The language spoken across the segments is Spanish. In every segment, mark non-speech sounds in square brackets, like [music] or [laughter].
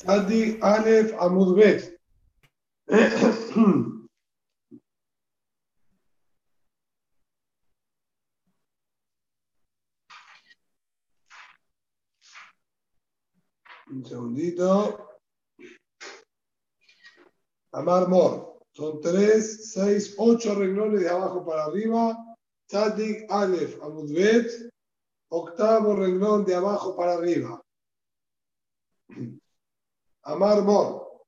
Sadi Alef Amudbet. Un segundito. Amar Mor. Son tres, seis, ocho renglones de abajo para arriba. Tzadik Alef Amudbet. Octavo renglón de abajo para arriba. Amar Mor.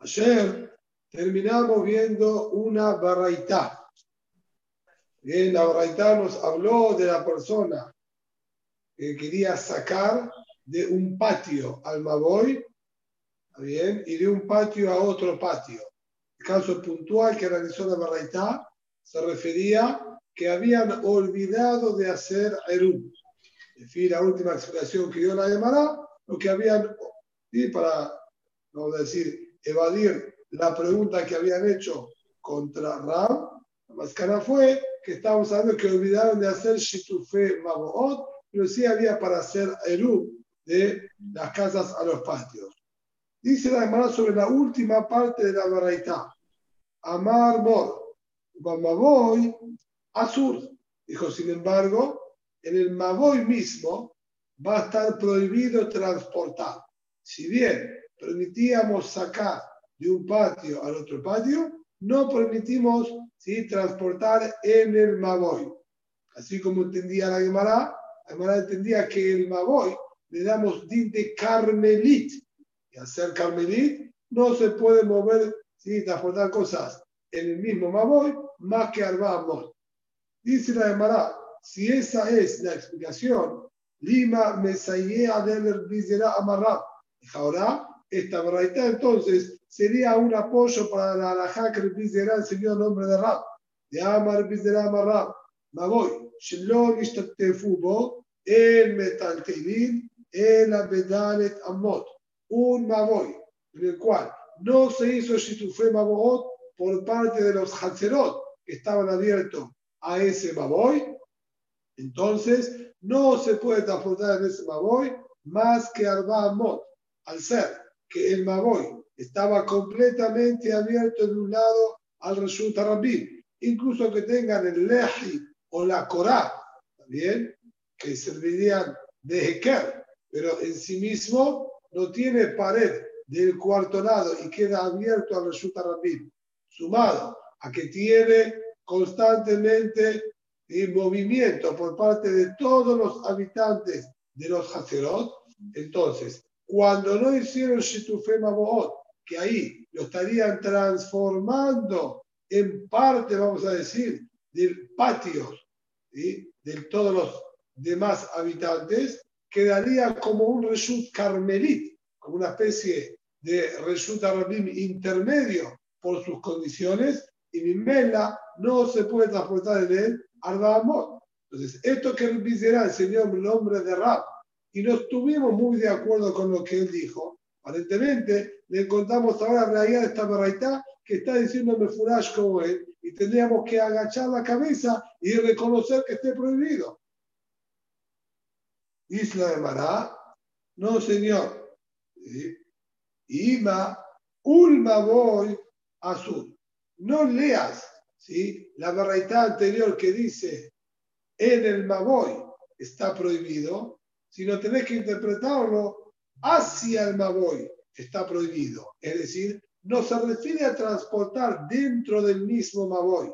Ayer terminamos viendo una barraitá. Bien, la barraitá nos habló de la persona que quería sacar de un patio al Maboy, bien, y de un patio a otro patio. El caso puntual que realizó la barraitá se refería que habían olvidado de hacer Erum. En fin, la última explicación que dio la Gemara, lo que habían, y para, vamos a decir, evadir la pregunta que habían hecho contra Ram, la máscara fue que estábamos hablando que olvidaron de hacer Shitufe Maboot, pero sí había para hacer Erum de las casas a los patios. Dice la Gemara sobre la última parte de la Baraitá. Amar Mor, Mamaboy, Azur. Dijo, sin embargo, en el Maboy mismo va a estar prohibido transportar. Si bien permitíamos sacar de un patio al otro patio, no permitimos ¿sí? transportar en el Maboy. Así como entendía la Gemara, la Gemara entendía que el Maboy le damos din de Carmelit. Y al ser Carmelit no se puede mover, ¿sí? transportar cosas en el mismo Maboy más que Arbamos. Dice la Gemara, si esa es la explicación, Lima Mesayea del Vizera Amarrab. Ahora, esta verdad entonces sería un apoyo para la alajá que el Vizera enseñó el nombre de Rab. De Amar Vizera Amarrab. Maboy, Shelon Ishtatefubo, el Metaltelin, el Abedalet Amot. Un Maboy, en el cual no se hizo Shitufé Maboot por parte de los Hatzerot que estaban abiertos a ese Maboy, entonces no se puede transportar en ese Maboy más que Arba Amot, al ser que el Maboy estaba completamente abierto de un lado al Reshut Rabin, incluso que tengan el Lehi o la Korah, también, que servirían de Heker, pero en sí mismo no tiene pared del cuarto lado y queda abierto al Reshut Rabin, sumado a que tiene constantemente en movimiento por parte de todos los habitantes de los Hazerot. Entonces, cuando no hicieron Shitufe Maboot, que ahí lo estarían transformando en parte, vamos a decir, del patio ¿sí? de todos los demás habitantes, quedaría como un Reshut Carmelit, como una especie de Reshut Arabim intermedio por sus condiciones, y Mimela no se puede transportar en él Amot. Entonces, esto que el Vizera enseñó el nombre de Rab, y no estuvimos muy de acuerdo con lo que él dijo, aparentemente le encontramos ahora la realidad de esta baraita que está diciendo Mefurash como él, y tendríamos que agachar la cabeza y reconocer que esté prohibido. Isla de Mará, no señor. Ima, Ulma voy azul. No leas ¿sí? la barraita anterior que dice en el Maboy está prohibido, sino tenés que interpretarlo hacia el Maboy está prohibido. Es decir, no se refiere a transportar dentro del mismo Maboy.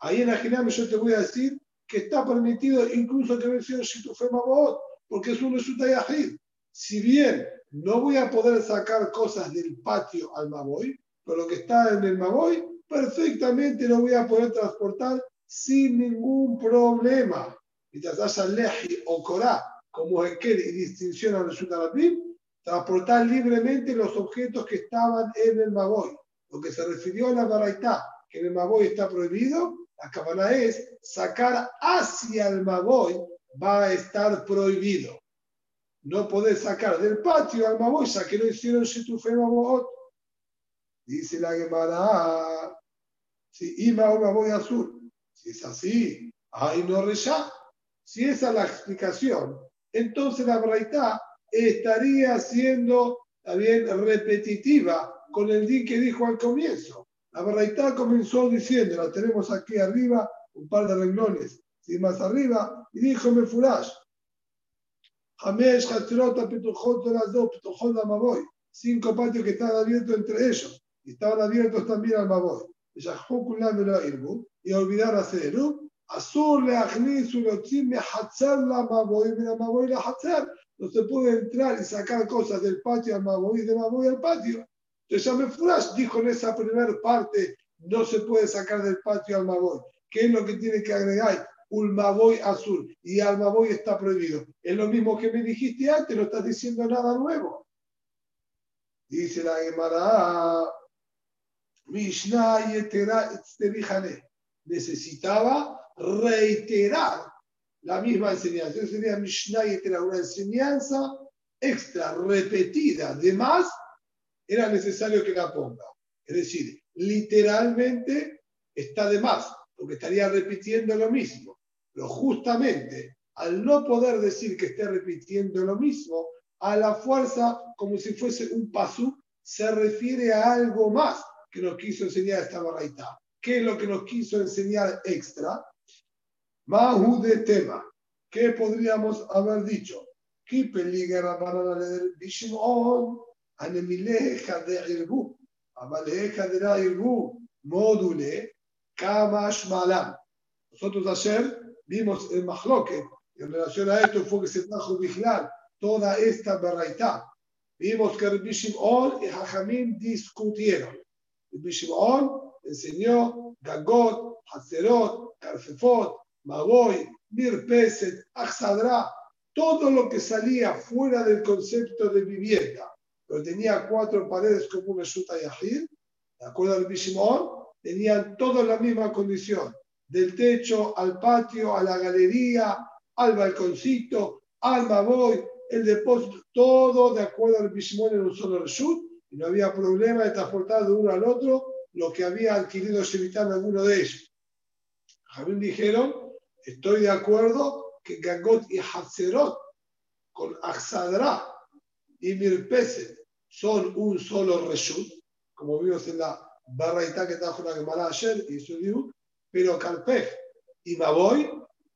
Ahí en yo te voy a decir que está permitido incluso que versión Shitufe Mabot, porque es un resulta yahid. Si bien no voy a poder sacar cosas del patio al Maboy, pero lo que está en el Maboy, perfectamente lo voy a poder transportar sin ningún problema. Mientras haya Leji o Korah, como Hekel y distinción al Resultarabim, transportar libremente los objetos que estaban en el Maboy. Lo que se refirió a la Baraitá, que en el Maboy está prohibido, la cabana es sacar hacia el Maboy va a estar prohibido. No podés sacar del patio al Maboy, ya que no hicieron Shitufe Mabot. Dice la Gemara, si Ima o Maboy azul. Si es así, ahí no reyá. Si esa es la explicación, entonces la Braitá estaría siendo también repetitiva con el din que dijo al comienzo. La Baraitá comenzó diciendo, la tenemos aquí arriba, un par de renglones, y más arriba, y dijo Mefurash, Hamesh, Hatrota, Petujot, dos, Petujot, Maboy, cinco patios que estaban abiertos entre ellos, y estaban abiertos también al Maboy. Y olvidar hacer Azur le me Maboy, Maboy. No se puede entrar y sacar cosas del patio al Maboy de Maboy al patio. Entonces ya Mefurash dijo en esa primera parte, no se puede sacar del patio al Maboy. ¿Qué es lo que tiene que agregar? Ulmaboy azul y Almaboy está prohibido. Es lo mismo que me dijiste antes, no estás diciendo nada nuevo. Dice la Gemara, Mishnah necesitaba reiterar la misma enseñanza. Eso sería Mishnah Yetera, una enseñanza extra, repetida. De más, era necesario que la ponga. Es decir, literalmente está de más, porque estaría repitiendo lo mismo. Pero justamente al no poder decir que esté repitiendo lo mismo, a la fuerza, como si fuese un pasú, se refiere a algo más que nos quiso enseñar esta barraita. ¿Qué es lo que nos quiso enseñar extra? Mahu de tema. ¿Qué podríamos haber dicho? ¿Qué peligro para leer Bishimon? Anemileja de Irbu. Amaleja de la Irbu. Módule. Kamash Malam. Nosotros ayer vimos el Mahloque, en relación a esto fue que se trajo vigilar toda esta barraita. Vimos que Rabbi Shimon y Hajamim discutieron. Rabbi enseñó Gagot, Hazerot, Karfefot, Magoy, Mirpeset, Achsadra, todo lo que salía fuera del concepto de vivienda, pero tenía cuatro paredes como una Shuta Yahir, de acuerdo al Shimon, tenían todos la misma condición del techo al patio, a la galería, al balconcito, al maboy, el depósito, todo de acuerdo al Bishimón en un solo reshut, y no había problema de transportar de uno al otro lo que había adquirido Shevitán alguno de ellos. Jamín dijeron, estoy de acuerdo que Gagot y Hazerot con Axadra y Mirpeset son un solo reshut, como vimos en la barraita que trajo la Gemara ayer y su pero Carpej y Maboy,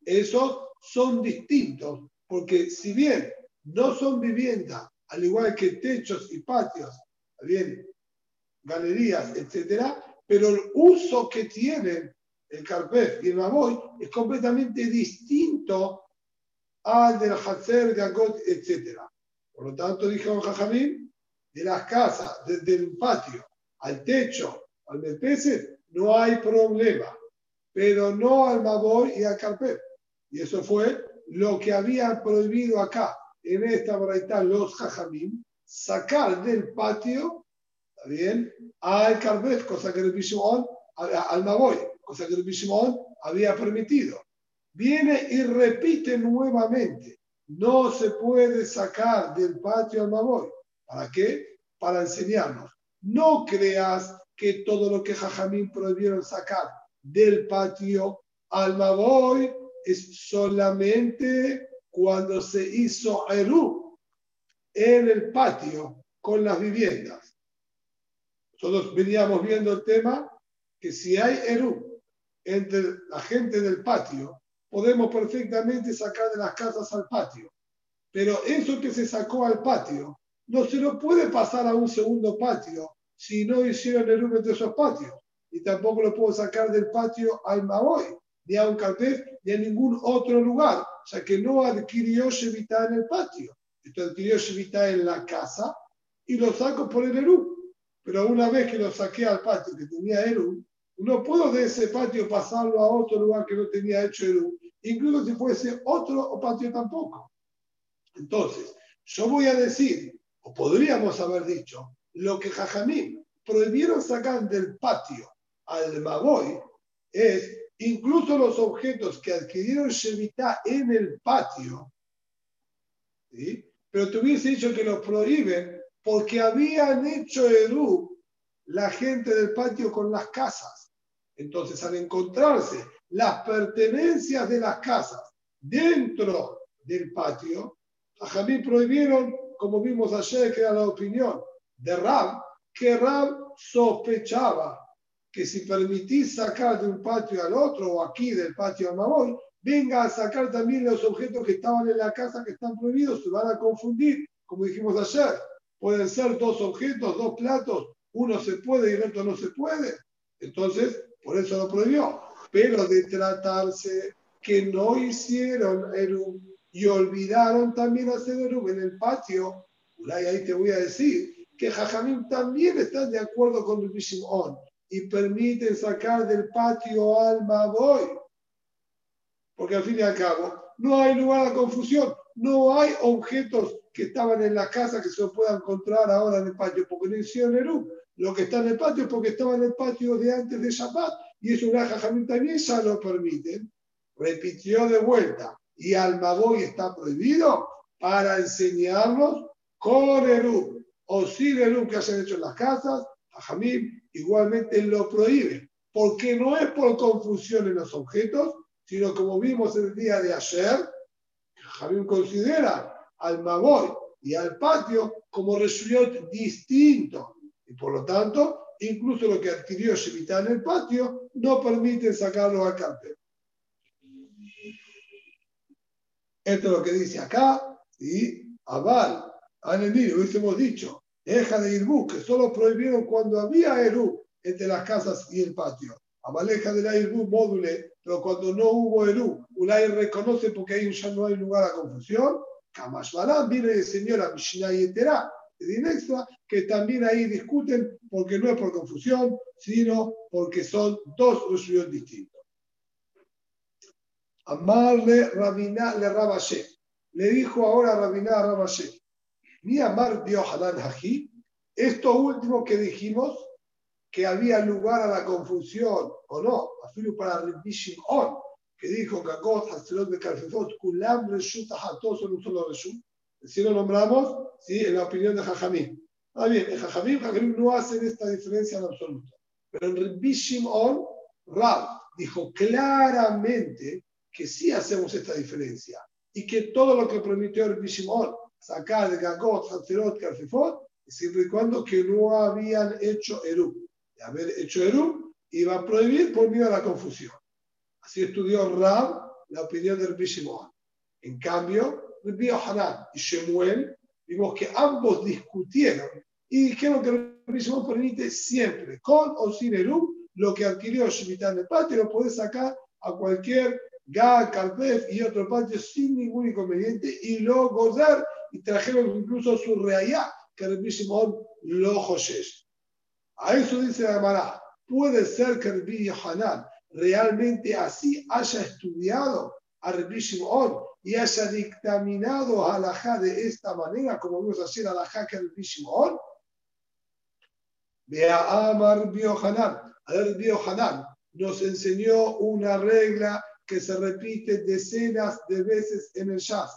esos son distintos, porque si bien no son viviendas, al igual que techos y patios, bien, galerías, etcétera, pero el uso que tienen el Carpej y el Maboy es completamente distinto al del Hatzer, de Agot, etcétera. Por lo tanto, dijo Jajamín, de las casas, desde el patio al techo, al Merpese, no hay problema pero no al Maboy y al Carpet. Y eso fue lo que habían prohibido acá, en esta braita, los Jajamim, sacar del patio, ¿está bien? Al Carpet, cosa que el Bishimon, al Maboy, cosa que el Bishimon había permitido. Viene y repite nuevamente. No se puede sacar del patio al Maboy. ¿Para qué? Para enseñarnos. No creas que todo lo que Jajamim prohibieron sacar del patio al Maboy es solamente cuando se hizo Eru en el patio con las viviendas. Nosotros veníamos viendo el tema que si hay Eru entre la gente del patio, podemos perfectamente sacar de las casas al patio. Pero eso que se sacó al patio no se lo puede pasar a un segundo patio si no hicieron Eru entre esos patios y tampoco lo puedo sacar del patio al Maboy, ni a un cartel, ni a ningún otro lugar. O sea que no adquirió Shevita en el patio. Esto adquirió Shevita en la casa y lo saco por el Eru. Pero una vez que lo saqué al patio que tenía Eru, no puedo de ese patio pasarlo a otro lugar que no tenía hecho Eru, incluso si fuese otro patio tampoco. Entonces, yo voy a decir, o podríamos haber dicho, lo que Jajamín prohibieron sacar del patio al Magoy es incluso los objetos que adquirieron Shevita en el patio, pero te hubiese dicho que los prohíben porque habían hecho Eru la gente del patio con las casas. Entonces, al encontrarse las pertenencias de las casas dentro del patio, Jamí prohibieron, como vimos ayer, que era la opinión de Rab, que Rab sospechaba que si permitís sacar de un patio al otro o aquí del patio a Maboy, venga a sacar también los objetos que estaban en la casa que están prohibidos, se van a confundir, como dijimos ayer. Pueden ser dos objetos, dos platos, uno se puede y el otro no se puede. Entonces, por eso lo prohibió. Pero de tratarse que no hicieron Erum y olvidaron también hacer Erum en el patio, ahí te voy a decir que Jajamim también están de acuerdo con el On y permiten sacar del patio al Maboy. Porque al fin y al cabo no hay lugar a confusión, no hay objetos que estaban en la casa que se puedan encontrar ahora en el patio, porque no hicieron Erum. Lo que está en el patio es porque estaba en el patio de antes de Shabbat y eso una Jajamim también ya lo permiten. Repitió de vuelta y Almaboy está prohibido para enseñarnos con Eru o sin Eru que hayan hecho en las casas, a Jamim igualmente lo prohíbe, porque no es por confusión en los objetos, sino como vimos el día de ayer, Jamim considera al Maboy y al patio como resultado distinto y por lo tanto, incluso lo que adquirió Shevita en el patio no permite sacarlo al cartel. Esto es lo que dice acá, y Aval, enemigo, hubiésemos dicho, Eja de Irbu, que solo prohibieron cuando había Eru entre las casas y el patio. Abaleja de la Irbu módule, pero cuando no hubo Eru, Ulay reconoce porque ahí ya no hay lugar a confusión. Kamashbalam viene el señor a Mishnah y Etera, extra, que también ahí discuten porque no es por confusión, sino porque son dos resoluciones distintos. Amarle Rabina le Rabashe. Le dijo ahora a Rabina Rabashe, mi amar Hanan Haji, esto último que dijimos, que había lugar a la confusión, o no, afirmo para Ribishim On, que dijo que Haselot de Karfefot, Kulam Reshut todos son un solo Reshut. Si lo nombramos, sí, en la opinión de Jajamim. Ah, bien, en Jajamim, Jajamim no hacen esta diferencia en absoluto. Pero en On, Rab dijo claramente que sí hacemos esta diferencia y que todo lo que prometió el Bishimon, sacar de Gagot, Hatzerot, Karfifot, siempre y cuando que no habían hecho Eru. De haber hecho Eru, iba a prohibir por miedo a la confusión. Así estudió Rab la opinión del Bishimon. En cambio, Rabbi Hanan y Shemuel, vimos que ambos discutieron y dijeron que el Bishimon permite siempre, con o sin Eru, lo que adquirió Shemitah el patio, lo puede sacar a cualquier Gad, Carpef y otro patio sin ningún inconveniente y lo gozar y trajeron incluso su reayá, que Rabbi Shimon lo josés. A eso dice la Mara, puede ser que Rabbi Yohanan realmente así haya estudiado a Rabbi Shimon y haya dictaminado a Alajá de esta manera, como vamos a hacer Alajá que Rabbi Shimon. Vea a Rabbi Yohanan. A Rabbi Yohanan nos enseñó una regla que se repite decenas de veces en el Shas.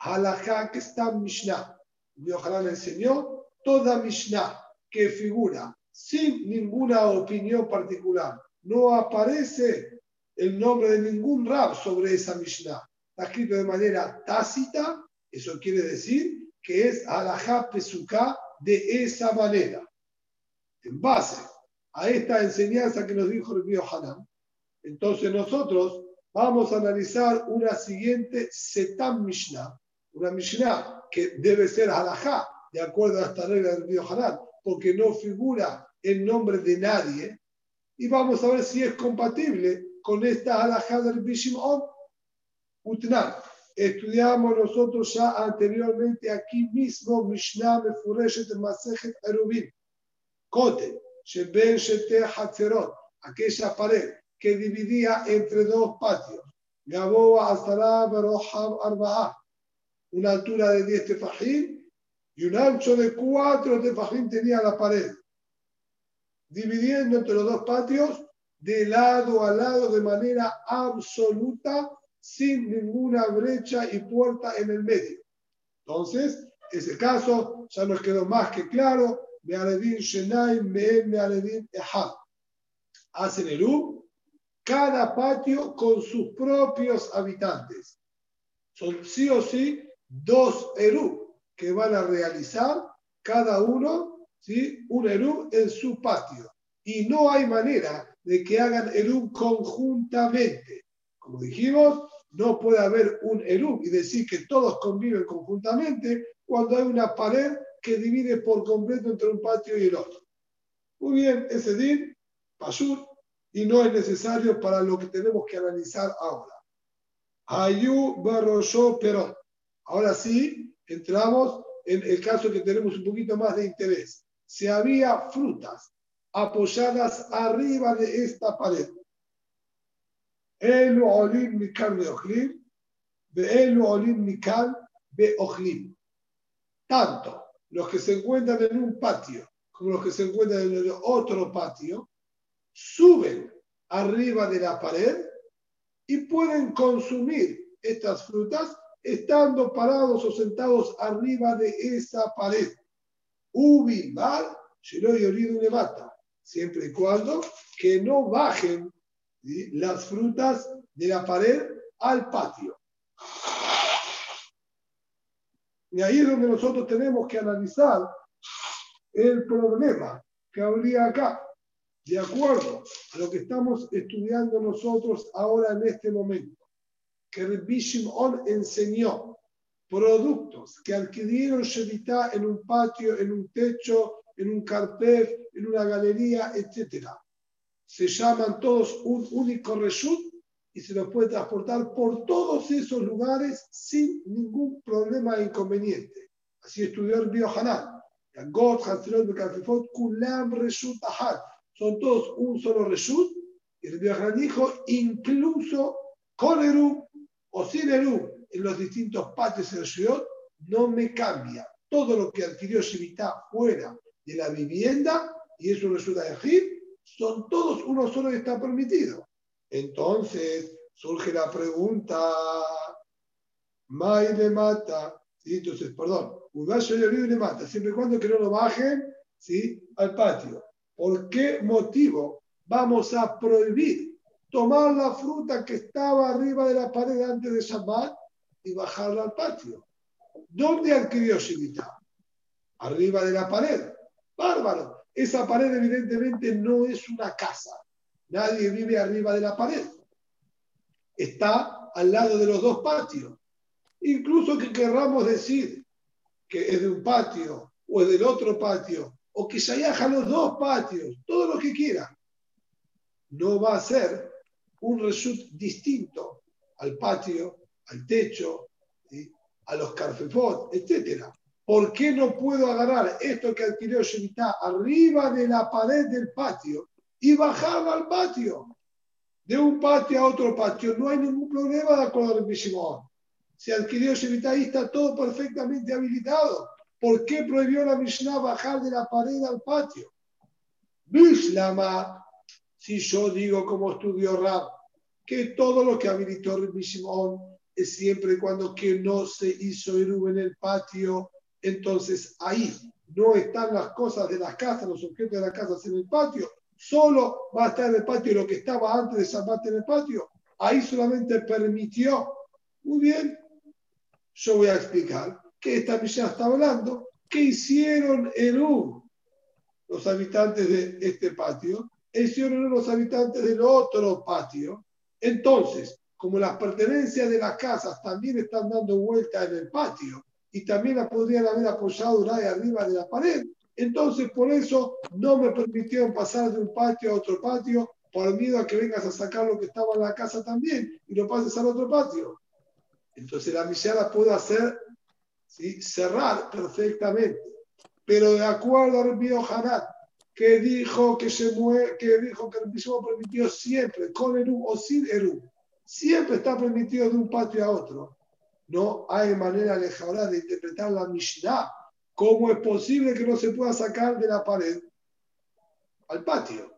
Halajá que está Mishnah. Yohanan enseñó toda Mishnah que figura sin ninguna opinión particular. No aparece el nombre de ningún rab sobre esa Mishnah. Está escrito de manera tácita, eso quiere decir que es Halajá Pesuká de esa manera. En base a esta enseñanza que nos dijo el Hanan, entonces nosotros vamos a analizar una siguiente Setam Mishnah, una Mishnah que debe ser halajá, de acuerdo a esta regla del Río Hanan, porque no figura el nombre de nadie, y vamos a ver si es compatible con esta halajá del Bishim On. Utnan. Estudiamos nosotros ya anteriormente aquí mismo Mishnah Mefureshet Masejet Erubin. Kote, Sheben Shete Hatzerot, aquella pared que dividía entre dos patios. Gaboa Astará Beroham Arba'a, una altura de 10 tefajín y un ancho de 4 tefajín tenía la pared, dividiendo entre los dos patios de lado a lado de manera absoluta, sin ninguna brecha y puerta en el medio. Entonces, ese caso ya nos quedó más que claro. Mealedin Shenai, Mealedin Ehad. Hacen el U cada patio con sus propios habitantes. Son sí o sí dos Eru que van a realizar cada uno ¿sí? un Eru en su patio. Y no hay manera de que hagan Eru conjuntamente. Como dijimos, no puede haber un Eru y decir que todos conviven conjuntamente cuando hay una pared que divide por completo entre un patio y el otro. Muy bien, ese din, pasur, y no es necesario para lo que tenemos que analizar ahora. Ayu barroso pero Ahora sí, entramos en el caso que tenemos un poquito más de interés. Si había frutas apoyadas arriba de esta pared, el olim mikal beojlim, el olim mikal beojlim. Tanto los que se encuentran en un patio como los que se encuentran en el otro patio, suben arriba de la pared y pueden consumir estas frutas estando parados o sentados arriba de esa pared. Ubi le mata, siempre y cuando que no bajen las frutas de la pared al patio. Y ahí es donde nosotros tenemos que analizar el problema que habría acá, de acuerdo a lo que estamos estudiando nosotros ahora en este momento, que Rabbi Shimon enseñó productos que adquirieron Shevitá en un patio, en un techo, en un carpet, en una galería, etc. Se llaman todos un único reshut y se los puede transportar por todos esos lugares sin ningún problema e inconveniente. Así estudió el Biohanan. Son todos un solo reshut. Y el Biohanan dijo, incluso con Eru o sin Eru en los distintos patios de la ciudad, no me cambia. Todo lo que adquirió Shivita fuera de la vivienda, y eso resulta de Egip, son todos uno solo está permitido. Entonces surge la pregunta, May le mata, entonces, perdón, le mata, siempre y cuando que no lo bajen ¿sí? al patio. ¿Por qué motivo vamos a prohibir tomar la fruta que estaba arriba de la pared antes de Shabbat y bajarla al patio? ¿Dónde adquirió Shivita? Arriba de la pared. Bárbaro. Esa pared evidentemente no es una casa. Nadie vive arriba de la pared. Está al lado de los dos patios. Incluso que querramos decir que es de un patio o es del otro patio, o que se a los dos patios, todo lo que quiera, no va a ser un result distinto al patio, al techo, a los carfepot, etc. ¿Por qué no puedo agarrar esto que adquirió Shemitah arriba de la pared del patio y bajarlo al patio? De un patio a otro patio, no hay ningún problema de acuerdo con Shimon. Si adquirió Shemitah ahí está todo perfectamente habilitado. ¿Por qué prohibió la Mishnah bajar de la pared al patio? Bishlama, si yo digo como estudió Rab, que todo lo que habilitó Rabbi es siempre cuando que no se hizo Eru en el patio, entonces ahí no están las cosas de las casas, los objetos de las casas en el patio, solo va a estar en el patio lo que estaba antes de Shabbat en el patio. Ahí solamente permitió. Muy bien, yo voy a explicar que esta Mishnah está hablando. ¿Qué hicieron Eru los habitantes de este patio? Hicieron los habitantes del otro patio. Entonces, como las pertenencias de las casas también están dando vuelta en el patio y también las podrían haber apoyado ahí arriba de la pared, entonces por eso no me permitieron pasar de un patio a otro patio por miedo a que vengas a sacar lo que estaba en la casa también y lo pases al otro patio. Entonces la misión la puedo hacer cerrar perfectamente. Pero de acuerdo al Biohanat, que dijo que se mueve, que dijo que el mismo permitió siempre, con Eru o sin Eru, siempre está permitido de un patio a otro. No hay manera alejada de interpretar la Mishnah. ¿Cómo es posible que no se pueda sacar de la pared al patio?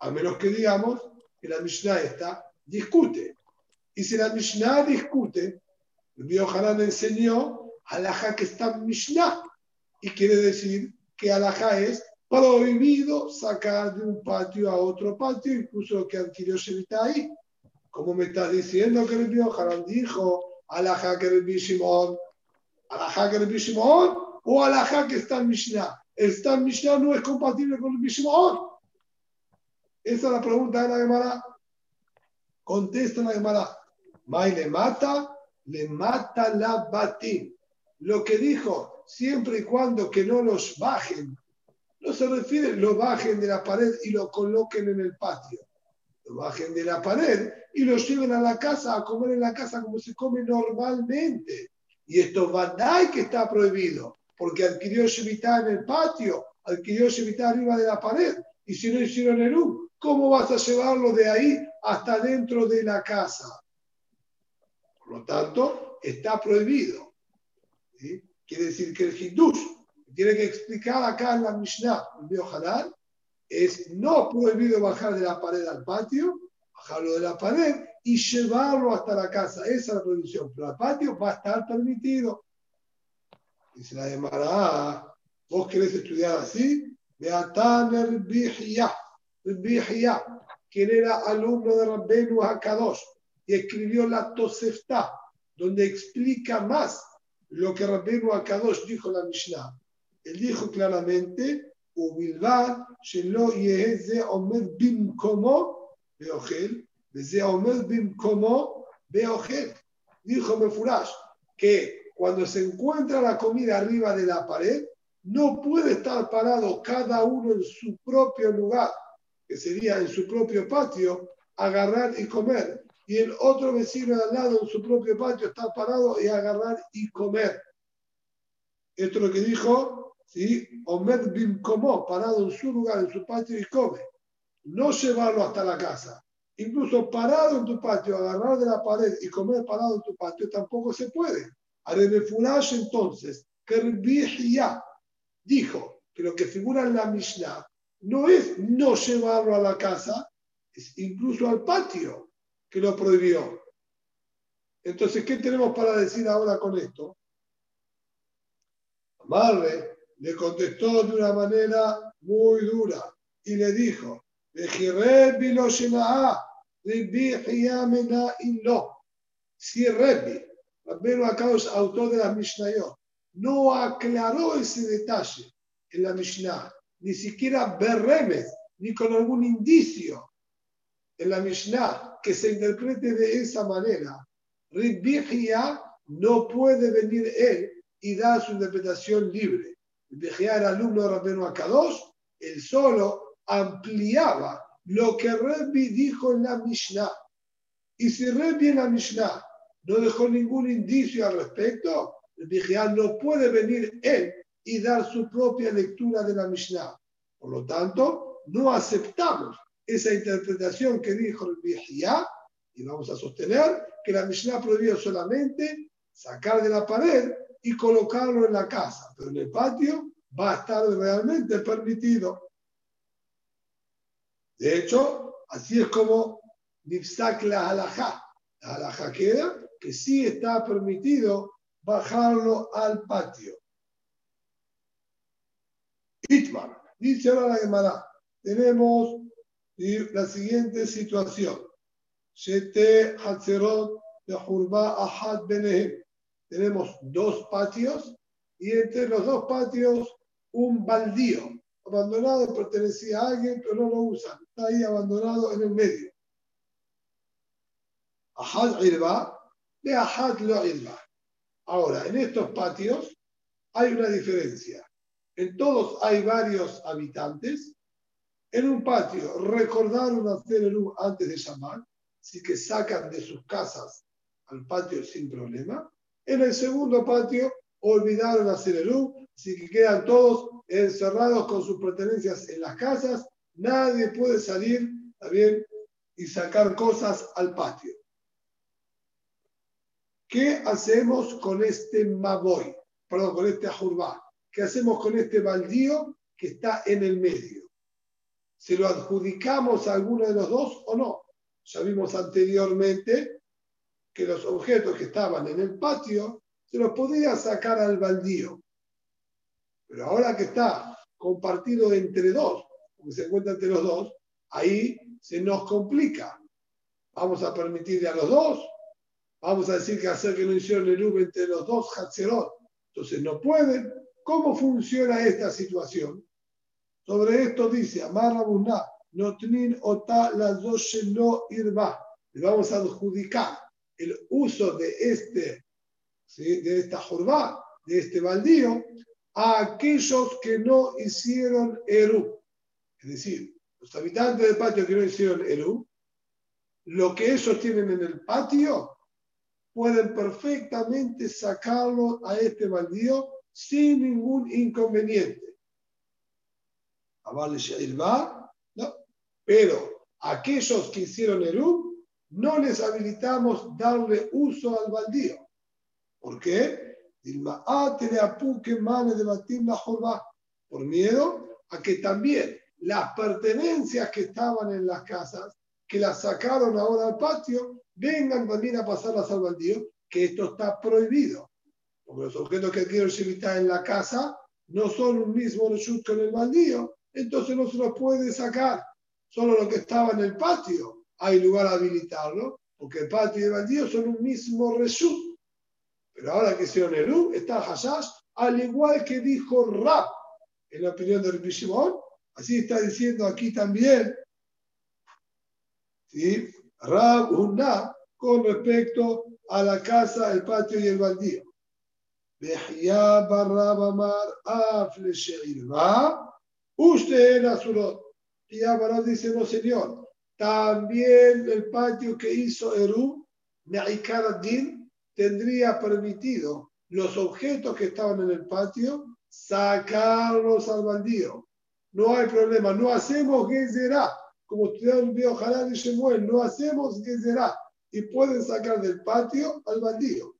A menos que digamos que la Mishnah está discute. Y si la Mishnah discute, el Biohanan enseñó alajá que está Mishnah. Y quiere decir que alajá es prohibido sacar de un patio a otro patio, incluso lo que adquirió Shevita ahí. Como me estás diciendo que el Biohanan dijo, Alajá que Rabbi Shimon, Alajá que Rabbi Shimon o Alajá que está en Mishnah. Está en Mishnah no es compatible con Rabbi Shimon. Esa es la pregunta de la Gemara. Contesta la Gemara. May le mata, le mata la batim. Lo que dijo, siempre y cuando que no los bajen, no se refiere lo bajen de la pared y lo coloquen en el patio. Lo bajen de la pared y lo lleven a la casa a comer en la casa como se come normalmente. Y esto Bandai que está prohibido, porque adquirió Shemitah en el patio, adquirió Shemitah arriba de la pared. Y si no hicieron el U, ¿cómo vas a llevarlo de ahí hasta dentro de la casa? Por lo tanto, está prohibido. Quiere decir que el Hindush tiene que explicar acá en la Mishnah, el Halal, es no prohibido bajar de la pared al patio, bajarlo de la pared y llevarlo hasta la casa. Esa es la prohibición. Pero al patio va a estar permitido. Dice la Gemara, ¿vos querés estudiar así? Beatan el Bihya, quien era alumno de Rabbenu Hakadosh y escribió la Tosefta, donde explica más lo que Rabbenu Hakadosh dijo en la Mishnah. Él dijo claramente, ובלבד שלא יהא זה עומד במקומו באוכל, וזה עומד במקומו באוכל. Dijo Mefurash que cuando se encuentra la comida arriba de la pared, no puede estar parado cada uno en su propio lugar, que sería en su propio patio, agarrar y comer. Y el otro vecino de al lado en su propio patio está parado y agarrar y comer. Esto es lo que dijo ¿sí? Omed Bim como parado en su lugar, en su patio y come. No llevarlo hasta la casa. Incluso parado en tu patio, agarrar de la pared y comer parado en tu patio tampoco se puede. Arenefulash entonces, ya dijo que lo que figura en la Mishnah no es no llevarlo a la casa, es incluso al patio que lo prohibió. Entonces, ¿qué tenemos para decir ahora con esto? Amarre, le contestó de una manera muy dura y le dijo, si Rebbe, Rabbenu es autor de la Mishnayot, no aclaró ese detalle en la Mishnah, ni siquiera berremes, ni con algún indicio en la Mishnah que se interprete de esa manera, Rabbi no puede venir él y dar su interpretación libre era alumno de Rabbeinu Akadosh, él solo ampliaba lo que Rebbi dijo en la Mishnah. Y si Rebbi en la Mishnah no dejó ningún indicio al respecto, el no puede venir él y dar su propia lectura de la Mishnah. Por lo tanto, no aceptamos esa interpretación que dijo el Vigia y vamos a sostener que la Mishnah prohibió solamente sacar de la pared y colocarlo en la casa, pero en el patio va a estar realmente permitido. De hecho, así es como Nifsak la halajá. La halajá queda que sí está permitido bajarlo al patio. Itmar, dice ahora la Gemara, tenemos la siguiente situación. Shete Hatzerot de Ahad Benehem tenemos dos patios y entre los dos patios un baldío abandonado, pertenecía a alguien, pero no lo usan, está ahí abandonado en el medio. Ahad irba, de ahad lo. Ahora, en estos patios hay una diferencia. En todos hay varios habitantes. En un patio recordaron hacer el antes de llamar, así que sacan de sus casas al patio sin problema. En el segundo patio olvidaron hacer el U, así que quedan todos encerrados con sus pertenencias en las casas. Nadie puede salir, bien? Y sacar cosas al patio. ¿Qué hacemos con este Maboy? Perdón, con este Ajurbá. ¿Qué hacemos con este baldío que está en el medio? ¿Se lo adjudicamos a alguno de los dos o no? Ya vimos anteriormente que los objetos que estaban en el patio se los podía sacar al baldío. Pero ahora que está compartido entre dos, porque se encuentra entre los dos, ahí se nos complica. ¿Vamos a permitirle a los dos vamos a decir que hacer que no hicieron el entre los dos Hatzerot, entonces no pueden. ¿Cómo funciona esta situación? Sobre esto dice, Amar Rabunah, Notnin Ota la no irba. Le vamos a adjudicar el uso de este, de esta jorba, de este baldío, a aquellos que no hicieron Eru. Es decir, los habitantes del patio que no hicieron Eru, lo que ellos tienen en el patio, pueden perfectamente sacarlo a este baldío sin ningún inconveniente. No. Pero aquellos que hicieron Eru, no les habilitamos darle uso al baldío. ¿Por qué? Por miedo a que también las pertenencias que estaban en las casas, que las sacaron ahora al patio, vengan también a pasarlas al baldío, que esto está prohibido. Porque los objetos que adquieren Shevita en la casa no son un mismo reshut con el baldío, entonces no se los puede sacar. Solo lo que estaba en el patio hay lugar a habilitarlo, porque el patio y el baldío son un mismo reshut. Pero ahora que hicieron el está Hashash, al igual que dijo Rab, en la opinión de Shimon, así está diciendo aquí también, ¿sí? Rab Unna, con respecto a la casa, el patio y el baldío. Usted era surot. Y dice, no señor, también el patio que hizo Eru, Din, tendría permitido los objetos que estaban en el patio sacarlos al baldío. No hay problema, no hacemos Gezerá, como estudiaron Biojalán y Shemuel, no hacemos Gezerá y pueden sacar del patio al baldío.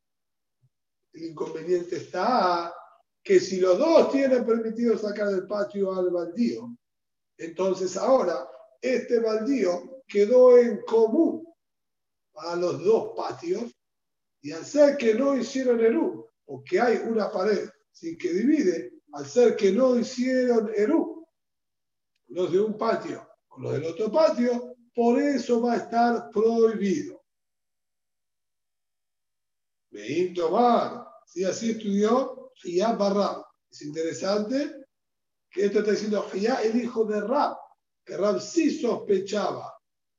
El inconveniente está que si los dos tienen permitido sacar del patio al baldío, entonces ahora este baldío quedó en común a los dos patios y al ser que no hicieron Eru, o que hay una pared sin que divide, al ser que no hicieron Eru, los de un patio o los del otro patio, por eso va a estar prohibido. Veim tomar, si así estudió Hiyá Barra. Es interesante que esto está diciendo Hiyá, el hijo de Rab, que Rab sí sospechaba,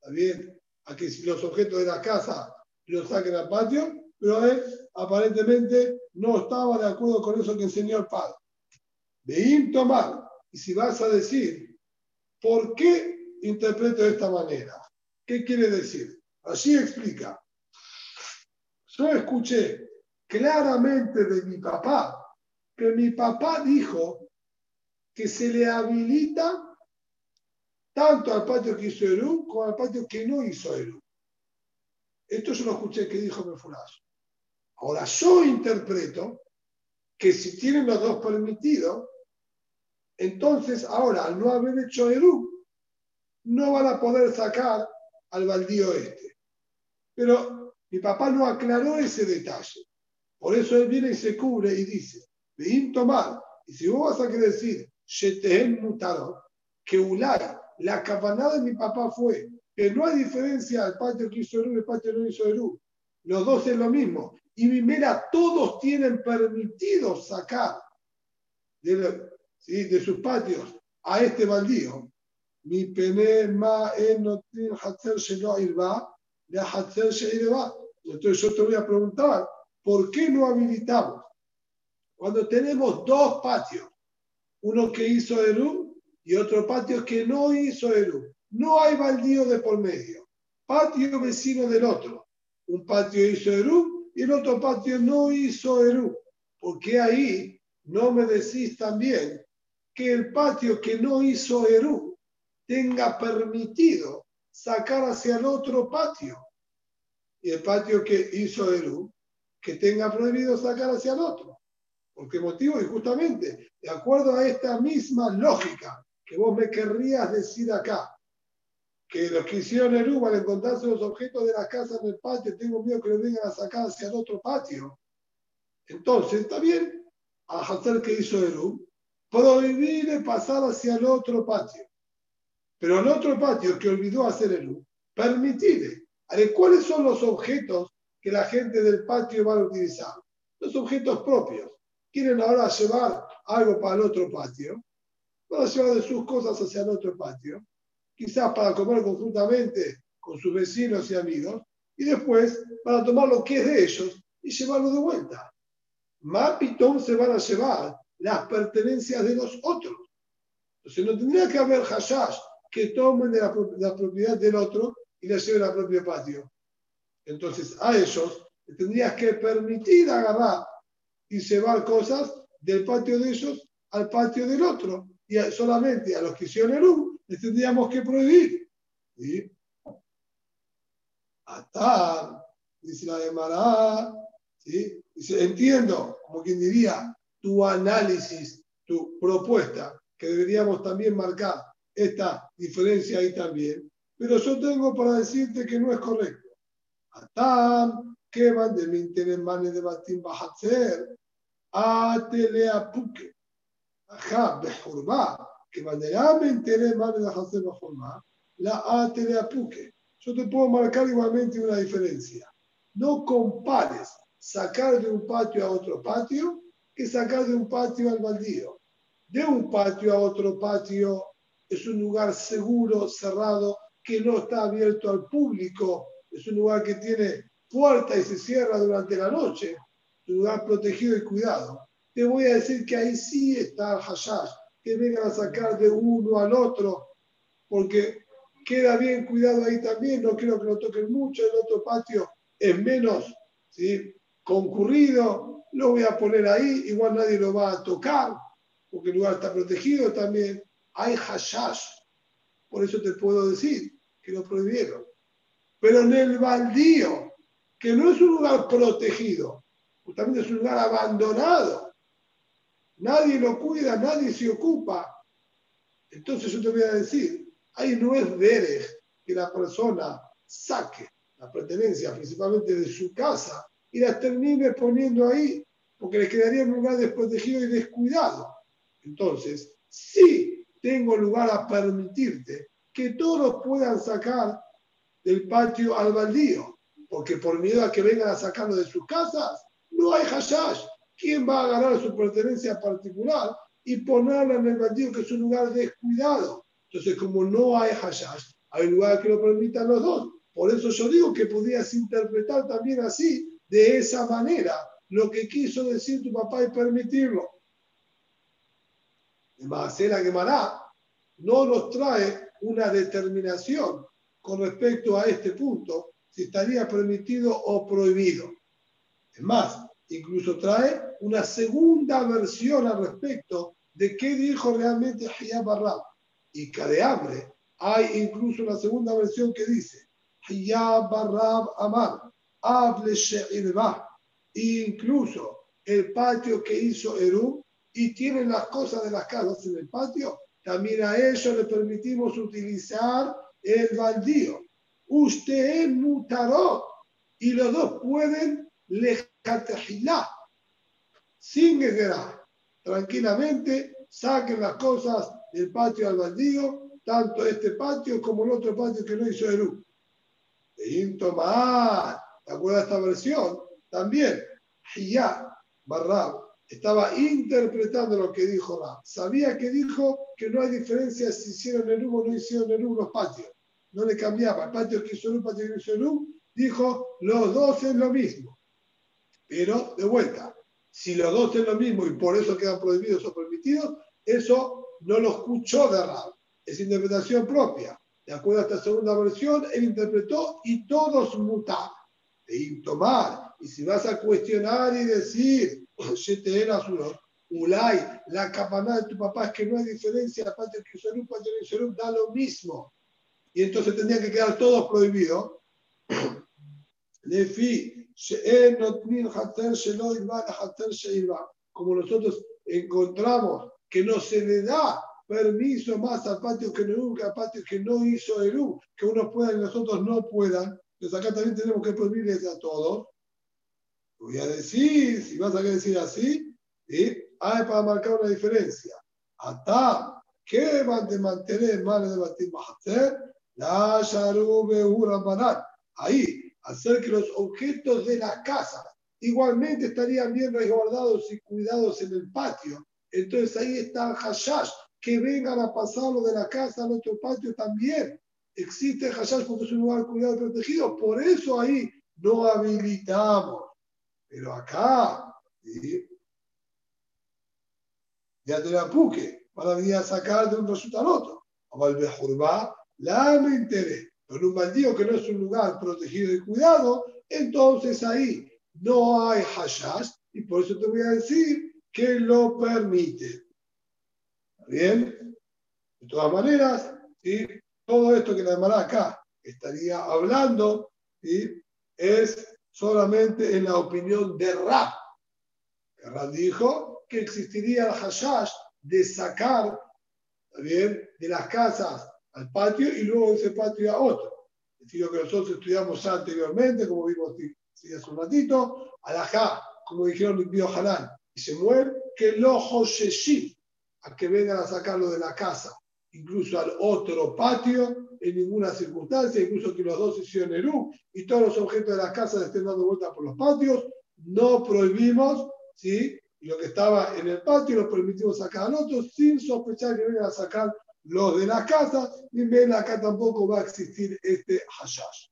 ¿está bien? A que los objetos de la casa los saquen al patio, pero él aparentemente no estaba de acuerdo con eso que enseñó el padre. De tomar, y si vas a decir, ¿por qué interpreto de esta manera? ¿Qué quiere decir? Así explica. Yo escuché claramente de mi papá que mi papá dijo que se le habilita tanto al patio que hizo Eru como al patio que no hizo Eru. Esto yo lo escuché que dijo Mefurazo. Ahora yo interpreto que si tienen los dos permitidos, entonces ahora al no haber hecho Eru, no van a poder sacar al baldío este. Pero mi papá no aclaró ese detalle. Por eso él viene y se cubre y dice, Veim tomar. Y si vos vas a querer decir, Shetehen mutaro, que Ulay, la cabanada de mi papá fue que no hay diferencia al patio que hizo Eru y el patio que no hizo Eru. Los dos es lo mismo y mira, todos tienen permitido sacar de, sus patios a este baldío. Mi pene ma Entonces yo te voy a preguntar, ¿por qué no habilitamos? Cuando tenemos dos patios, uno que hizo Eru y otro patio que no hizo Eru. No hay baldío de por medio. Patio vecino del otro. Un patio hizo Eru y el otro patio no hizo Eru. Porque ahí no me decís también que el patio que no hizo Eru tenga permitido sacar hacia el otro patio. Y el patio que hizo Eru, que tenga prohibido sacar hacia el otro. ¿Por qué motivo? Y justamente, de acuerdo a esta misma lógica que vos me querrías decir acá, que los que hicieron el al encontrarse los objetos de la casa en el patio, tengo miedo que lo vengan a sacar hacia el otro patio. Entonces, está bien, a hacer que hizo Eru, prohibir pasar hacia el otro patio. Pero el otro patio que olvidó hacer Eru, permitirle. ¿Cuáles son los objetos que la gente del patio va a utilizar. Los objetos propios. Quieren ahora llevar algo para el otro patio. Van a llevar de sus cosas hacia el otro patio. Quizás para comer conjuntamente con sus vecinos y amigos. Y después para tomar lo que es de ellos y llevarlo de vuelta. Más pitón se van a llevar las pertenencias de los otros. Entonces no tendría que haber hashash que tomen de la, propiedad del otro y la lleven al propio patio. Entonces a ellos tendrías que permitir agarrar y llevar cosas del patio de ellos al patio del otro. Y solamente a los que hicieron el U les tendríamos que prohibir. ¿Sí? Hasta, dice la de ¿sí? dice, entiendo, como quien diría, tu análisis, tu propuesta, que deberíamos también marcar esta diferencia ahí también, pero yo tengo para decirte que no es correcto. Atam, que van de mi interés de batim bahatzer, atele apuke, ajá, bejurba, que la mi interés manes de bahatzer bejurba, la atele apuke. Yo te puedo marcar igualmente una diferencia. No compares sacar de un patio a otro patio que sacar de un patio al baldío. De un patio a otro patio es un lugar seguro, cerrado, que no está abierto al público, es un lugar que tiene puerta y se cierra durante la noche, es un lugar protegido y cuidado. Te voy a decir que ahí sí está el hashash, que vengan a sacar de uno al otro, porque queda bien cuidado ahí también, no quiero que lo toquen mucho, el otro patio es menos ¿sí? concurrido, lo voy a poner ahí, igual nadie lo va a tocar, porque el lugar está protegido también hay hashash. Por eso te puedo decir que lo prohibieron. Pero en el baldío, que no es un lugar protegido, justamente es un lugar abandonado, nadie lo cuida, nadie se ocupa. Entonces yo te voy a decir, ahí no es veres que la persona saque la pertenencia principalmente de su casa y las termine poniendo ahí, porque le quedaría un lugar desprotegido y descuidado. Entonces, sí tengo lugar a permitirte que todos puedan sacar del patio al baldío, porque por miedo a que vengan a sacarlo de sus casas, no hay hashash. ¿Quién va a agarrar su pertenencia particular y ponerla en el baldío, que es un lugar descuidado? Entonces, como no hay hashash, hay lugar que lo permitan los dos. Por eso yo digo que podías interpretar también así, de esa manera, lo que quiso decir tu papá y permitirlo el que Gemara no nos trae una determinación con respecto a este punto, si estaría permitido o prohibido. Es más, incluso trae una segunda versión al respecto de qué dijo realmente Hiyab Barrab. Y que de hambre hay incluso una segunda versión que dice Hiyab Barrab Amar, hable Incluso el patio que hizo Eru y tienen las cosas de las casas en el patio, también a ellos le permitimos utilizar el baldío. Usted mutaró y los dos pueden lejatejilá, sin guerra. Tranquilamente saquen las cosas del patio al baldío, tanto este patio como el otro patio que no hizo Eru. De tomar, ¿te acuerdas esta versión? También, ya Barrab, estaba interpretando lo que dijo Rab. Sabía que dijo que no hay diferencia si hicieron el humo o no hicieron humo los patios. No le cambiaba. El patio que hizo el patio que hizo el dijo los dos es lo mismo. Pero, de vuelta, si los dos es lo mismo y por eso quedan prohibidos o permitidos, eso no lo escuchó de Rab. Es interpretación propia. De acuerdo a esta segunda versión, él interpretó y todos mutaron. E tomar. Y si vas a cuestionar y decir Ulay, la campana de tu papá es que no hay diferencia, patio que patio que da lo mismo. Y entonces tendría que quedar todos prohibidos. [clears throat] Como nosotros encontramos que no se le da permiso más al patio que no que al patio que no hizo Eru, que unos puedan y nosotros no puedan. Entonces acá también tenemos que prohibirles a todos voy a decir, si vas a decir así, ¿sí? hay para marcar una diferencia. Hasta que van de mantener mal de batir hacer la sharu banal. Ahí, hacer que los objetos de la casa igualmente estarían bien resguardados y cuidados en el patio. Entonces ahí está el hashash, que vengan a pasarlo de la casa a nuestro patio también. Existe el hashash porque es un lugar cuidado y protegido, por eso ahí no habilitamos. Pero acá, ya te la puque, para venir a sacar de un resultado al otro. la me interesa. En un baldío que no es un lugar protegido y cuidado, entonces ahí no hay hashash y por eso te voy a decir que lo permite. bien? De todas maneras, todo esto que la acá estaría hablando es solamente en la opinión de Rab. Rab dijo que existiría el hashash de sacar bien, de las casas al patio y luego de ese patio a otro. Es decir, lo que nosotros estudiamos anteriormente, como vimos hace un ratito, alajá, como dijeron Biohanan y se muere que el ojo se a que vengan a sacarlo de la casa, incluso al otro patio, en ninguna circunstancia, incluso que los dos hicieron Eru y todos los objetos de la casa estén dando vueltas por los patios, no prohibimos, ¿sí? Lo que estaba en el patio lo permitimos sacar al otro sin sospechar que vengan a sacar los de la casa, y ven acá tampoco va a existir este hashash.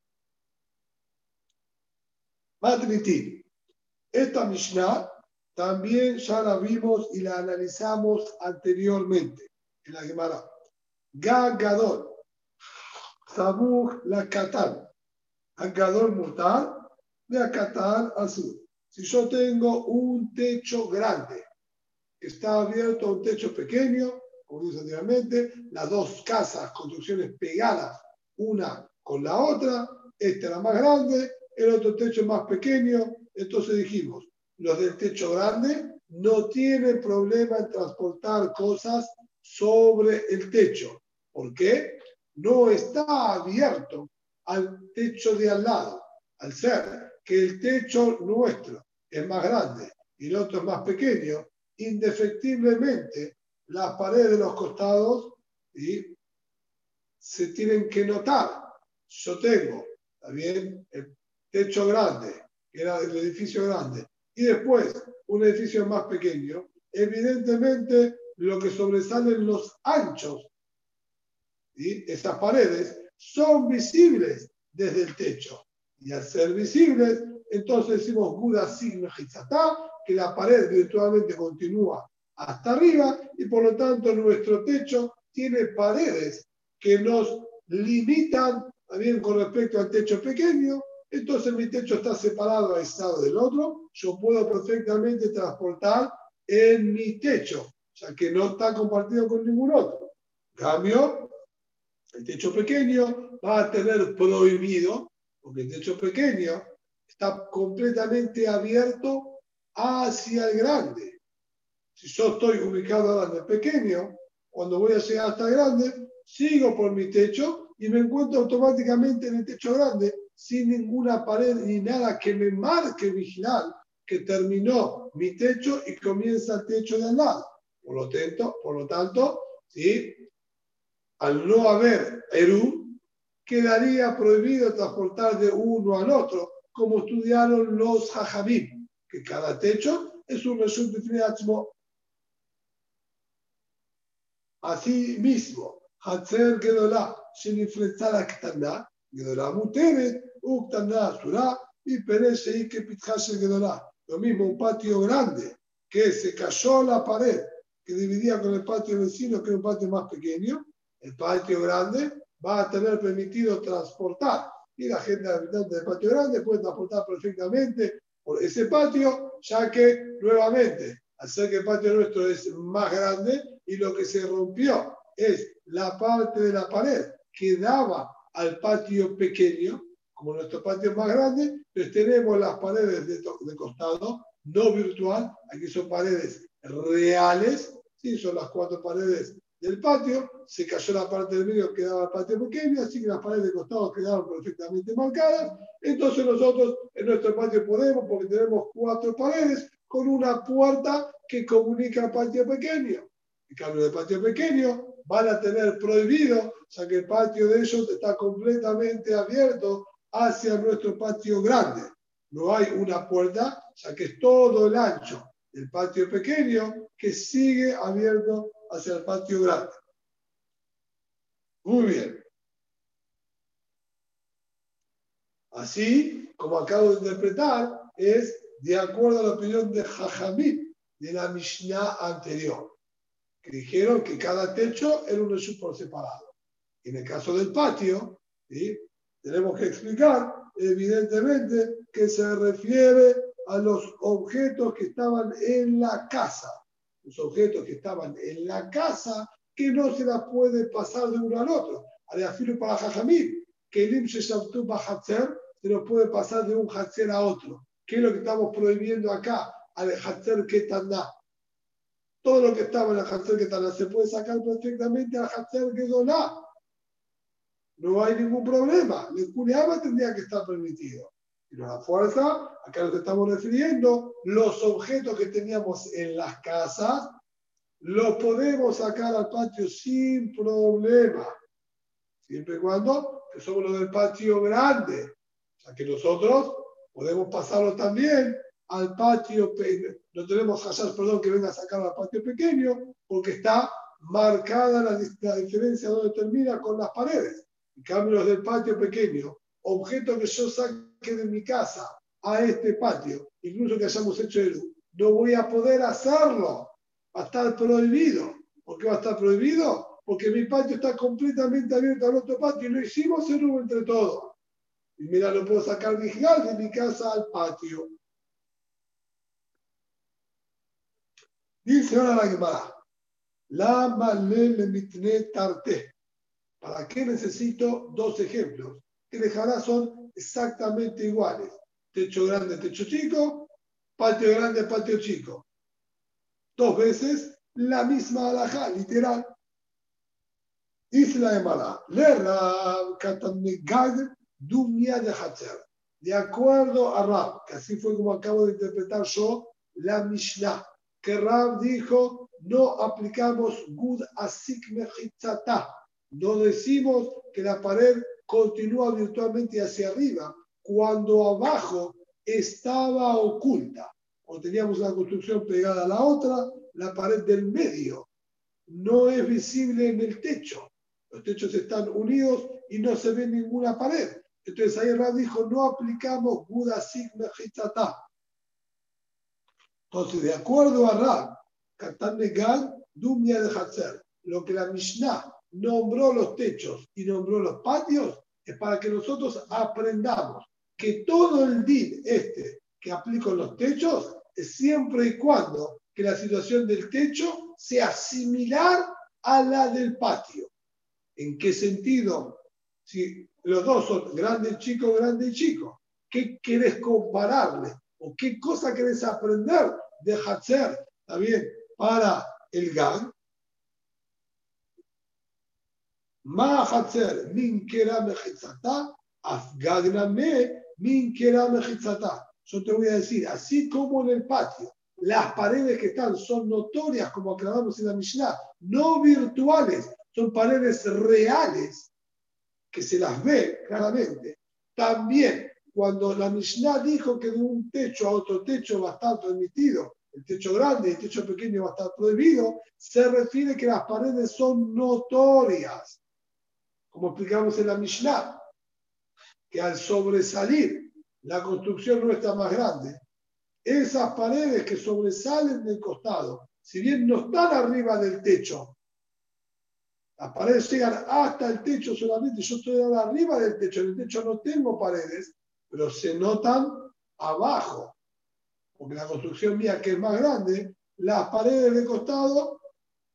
Matritil. Esta Mishnah también ya la vimos y la analizamos anteriormente en la Gemara. Gagadol. Sabuj la Katan. Gagadol mutal. De Katan azul. Si yo tengo un techo grande, está abierto a un techo pequeño, como dice anteriormente, las dos casas, construcciones pegadas una con la otra, esta era más grande, el otro techo más pequeño, entonces dijimos, los del techo grande no tienen problema en transportar cosas sobre el techo. ¿Por qué? No está abierto al techo de al lado. Al ser que el techo nuestro es más grande y el otro es más pequeño, indefectiblemente las paredes de los costados y se tienen que notar. Yo tengo, también el techo grande, que era el edificio grande, y después un edificio más pequeño, evidentemente lo que sobresalen los anchos, y esas paredes, son visibles desde el techo. Y al ser visibles, entonces decimos Buda signo que la pared virtualmente continúa hasta arriba y por lo tanto nuestro techo tiene paredes que nos limitan también con respecto al techo pequeño entonces mi techo está separado a estado del otro, yo puedo perfectamente transportar en mi techo, ya que no está compartido con ningún otro. En cambio, el techo pequeño va a tener prohibido, porque el techo pequeño está completamente abierto hacia el grande. Si yo estoy ubicado en el pequeño, cuando voy a llegar hasta grande, sigo por mi techo y me encuentro automáticamente en el techo grande sin ninguna pared ni nada que me marque vigilar que terminó mi techo y comienza el techo de al lado. Por lo tanto, por lo tanto ¿sí? al no haber Eru, quedaría prohibido transportar de uno al otro, como estudiaron los Jajamim, que cada techo es un resumen de Así mismo, Hatzer Gedolá, Shenifretzara Ktana, Gedolá Muteret, y perece que Lo mismo, un patio grande que se cayó la pared que dividía con el patio vecino, que era un patio más pequeño. El patio grande va a tener permitido transportar y la gente habitante del patio grande puede transportar perfectamente por ese patio, ya que nuevamente, al ser que el patio nuestro es más grande y lo que se rompió es la parte de la pared que daba al patio pequeño, como nuestro patio más grande, pues tenemos las paredes de, de costado, no virtual, aquí son paredes reales, ¿sí? son las cuatro paredes del patio, se cayó la parte del medio, quedaba el patio pequeño, así que las paredes de costado quedaron perfectamente marcadas. Entonces nosotros en nuestro patio podemos, porque tenemos cuatro paredes con una puerta que comunica al patio pequeño. En cambio, del patio pequeño van a tener prohibido, o sea que el patio de ellos está completamente abierto hacia nuestro patio grande. No hay una puerta, ya que es todo el ancho del patio pequeño que sigue abierto hacia el patio grande. Muy bien. Así, como acabo de interpretar, es de acuerdo a la opinión de Jajamit, de la Mishnah anterior, que dijeron que cada techo era un reshut por separado. En el caso del patio, tenemos que explicar, evidentemente, que se refiere a los objetos que estaban en la casa. Los objetos que estaban en la casa que no se las puede pasar de uno al otro. Al para Jajamit, que el se nos puede pasar de un Hatzer a otro. ¿Qué es lo que estamos prohibiendo acá? Al Hatzer Ketana. Todo lo que estaba en el Hatzer Ketana se puede sacar perfectamente al Hatzer Kedoná. No hay ningún problema. El Kuleama tendría que estar permitido. Y la fuerza, acá que estamos refiriendo, los objetos que teníamos en las casas, los podemos sacar al patio sin problema. Siempre y cuando que somos los del patio grande. O sea que nosotros podemos pasarlo también al patio, no tenemos hasas, perdón, que venga a sacar al patio pequeño, porque está marcada la, diferencia donde termina con las paredes. En cambio, los del patio pequeño, objeto que yo saque de mi casa a este patio, incluso que hayamos hecho el no voy a poder hacerlo. Va a estar prohibido. ¿Por qué va a estar prohibido? Porque mi patio está completamente abierto al otro patio y lo hicimos en uno entre todos. Y mira, lo puedo sacar digital de mi casa al patio. Dice ahora la Gemara, la malele mitne tarte. ¿Para qué necesito dos ejemplos? Que dejará son exactamente iguales. Techo grande, techo chico, patio grande, patio chico. Dos veces la misma alhaja, literal. Dice la Gemara, le rab gag Dumia de Hatzer. De acuerdo a Rab, que así fue como acabo de interpretar yo la Mishnah, que Rab dijo, no aplicamos Gud Asik Mechitzata. No decimos que la pared continúa virtualmente hacia arriba cuando abajo estaba oculta. O teníamos una construcción pegada a la otra, la pared del medio no es visible en el techo. Los techos están unidos y no se ve ninguna pared. Entonces ahí Rab dijo, no aplicamos Buda Sigma Entonces, de acuerdo a Rab, Katan Negal, Dumia de Hatzer, lo que la Mishnah nombró los techos y nombró los patios, es para que nosotros aprendamos que todo el din este que aplico los techos es siempre y cuando que la situación del techo sea similar a la del patio. ¿En qué sentido? Si los dos son grande, chico, grande y chico. ¿Qué querés compararle? ¿O qué cosa querés aprender de Hatzer? ¿Está bien? Para el GAN. Ma Hatzer, min kera mechitzata, me, min kera mechitzata. Yo te voy a decir, así como en el patio, las paredes que están son notorias, como aclaramos en la Mishnah, no virtuales, son paredes reales que se las ve claramente. También, cuando la Mishnah dijo que de un techo a otro techo va a estar permitido, el techo grande y el techo pequeño va a estar prohibido, se refiere que las paredes son notorias. Como explicamos en la Mishnah, que al sobresalir la construcción no está más grande, esas paredes que sobresalen del costado, si bien no están arriba del techo, las paredes llegan hasta el techo solamente. Yo estoy arriba del techo. En el techo no tengo paredes, pero se notan abajo. Porque la construcción mía, que es más grande, las paredes de costado,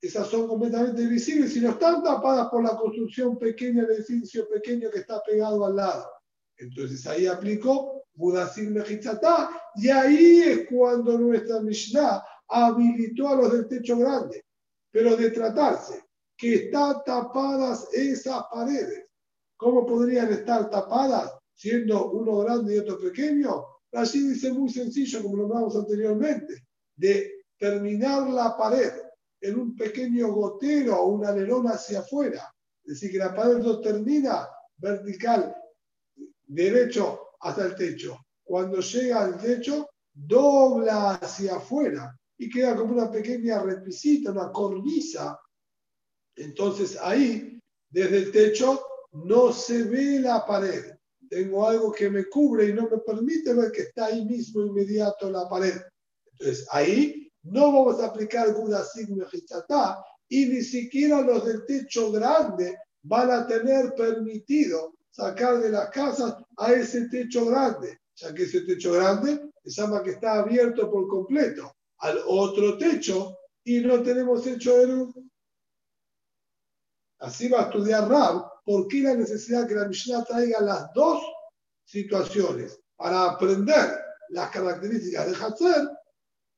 esas son completamente visibles y no están tapadas por la construcción pequeña, el edificio pequeño que está pegado al lado. Entonces ahí aplico Budasir Mejichatá y ahí es cuando nuestra Mishnah habilitó a los del techo grande. Pero de tratarse que están tapadas esas paredes. ¿Cómo podrían estar tapadas siendo uno grande y otro pequeño? Así dice muy sencillo, como lo hablamos anteriormente, de terminar la pared en un pequeño gotero o un alerón hacia afuera. Es decir, que la pared no termina vertical derecho hasta el techo. Cuando llega al techo, dobla hacia afuera y queda como una pequeña repisita, una cornisa. Entonces ahí, desde el techo, no se ve la pared. Tengo algo que me cubre y no me permite ver que está ahí mismo inmediato la pared. Entonces ahí no vamos a aplicar Guda Sigma y ni siquiera los del techo grande van a tener permitido sacar de las casas a ese techo grande, ya que ese techo grande se llama que está abierto por completo al otro techo y no tenemos techo de luz. Así va a estudiar Rab por qué la necesidad que la Mishnah traiga las dos situaciones para aprender las características de Hatzer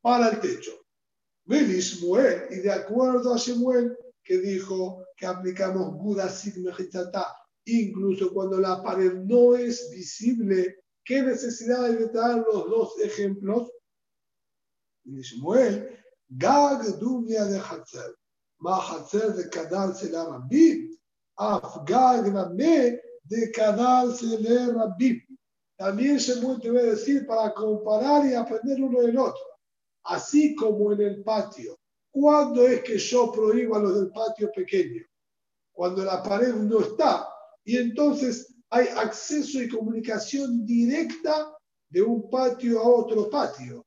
para el techo. Y de acuerdo a Shemuel, que dijo que aplicamos Guda Sigmejitata, incluso cuando la pared no es visible, ¿qué necesidad hay de traer los dos ejemplos? Y Shemuel, Gag Dumia de Hatzer, Ma Hatzer de Kadal la Rabbi, Af Gag Name de Kadal le Rabbi. También voy a decir para comparar y aprender uno del otro así como en el patio. ¿Cuándo es que yo prohíbo a los del patio pequeño? Cuando la pared no está y entonces hay acceso y comunicación directa de un patio a otro patio.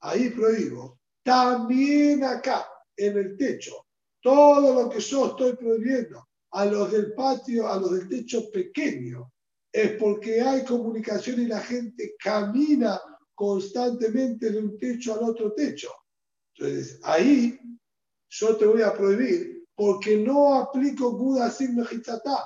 Ahí prohíbo. También acá, en el techo, todo lo que yo estoy prohibiendo a los del patio, a los del techo pequeño, es porque hay comunicación y la gente camina constantemente de un techo al otro techo. Entonces, ahí yo te voy a prohibir porque no aplico Guda Sin Mejitzatá,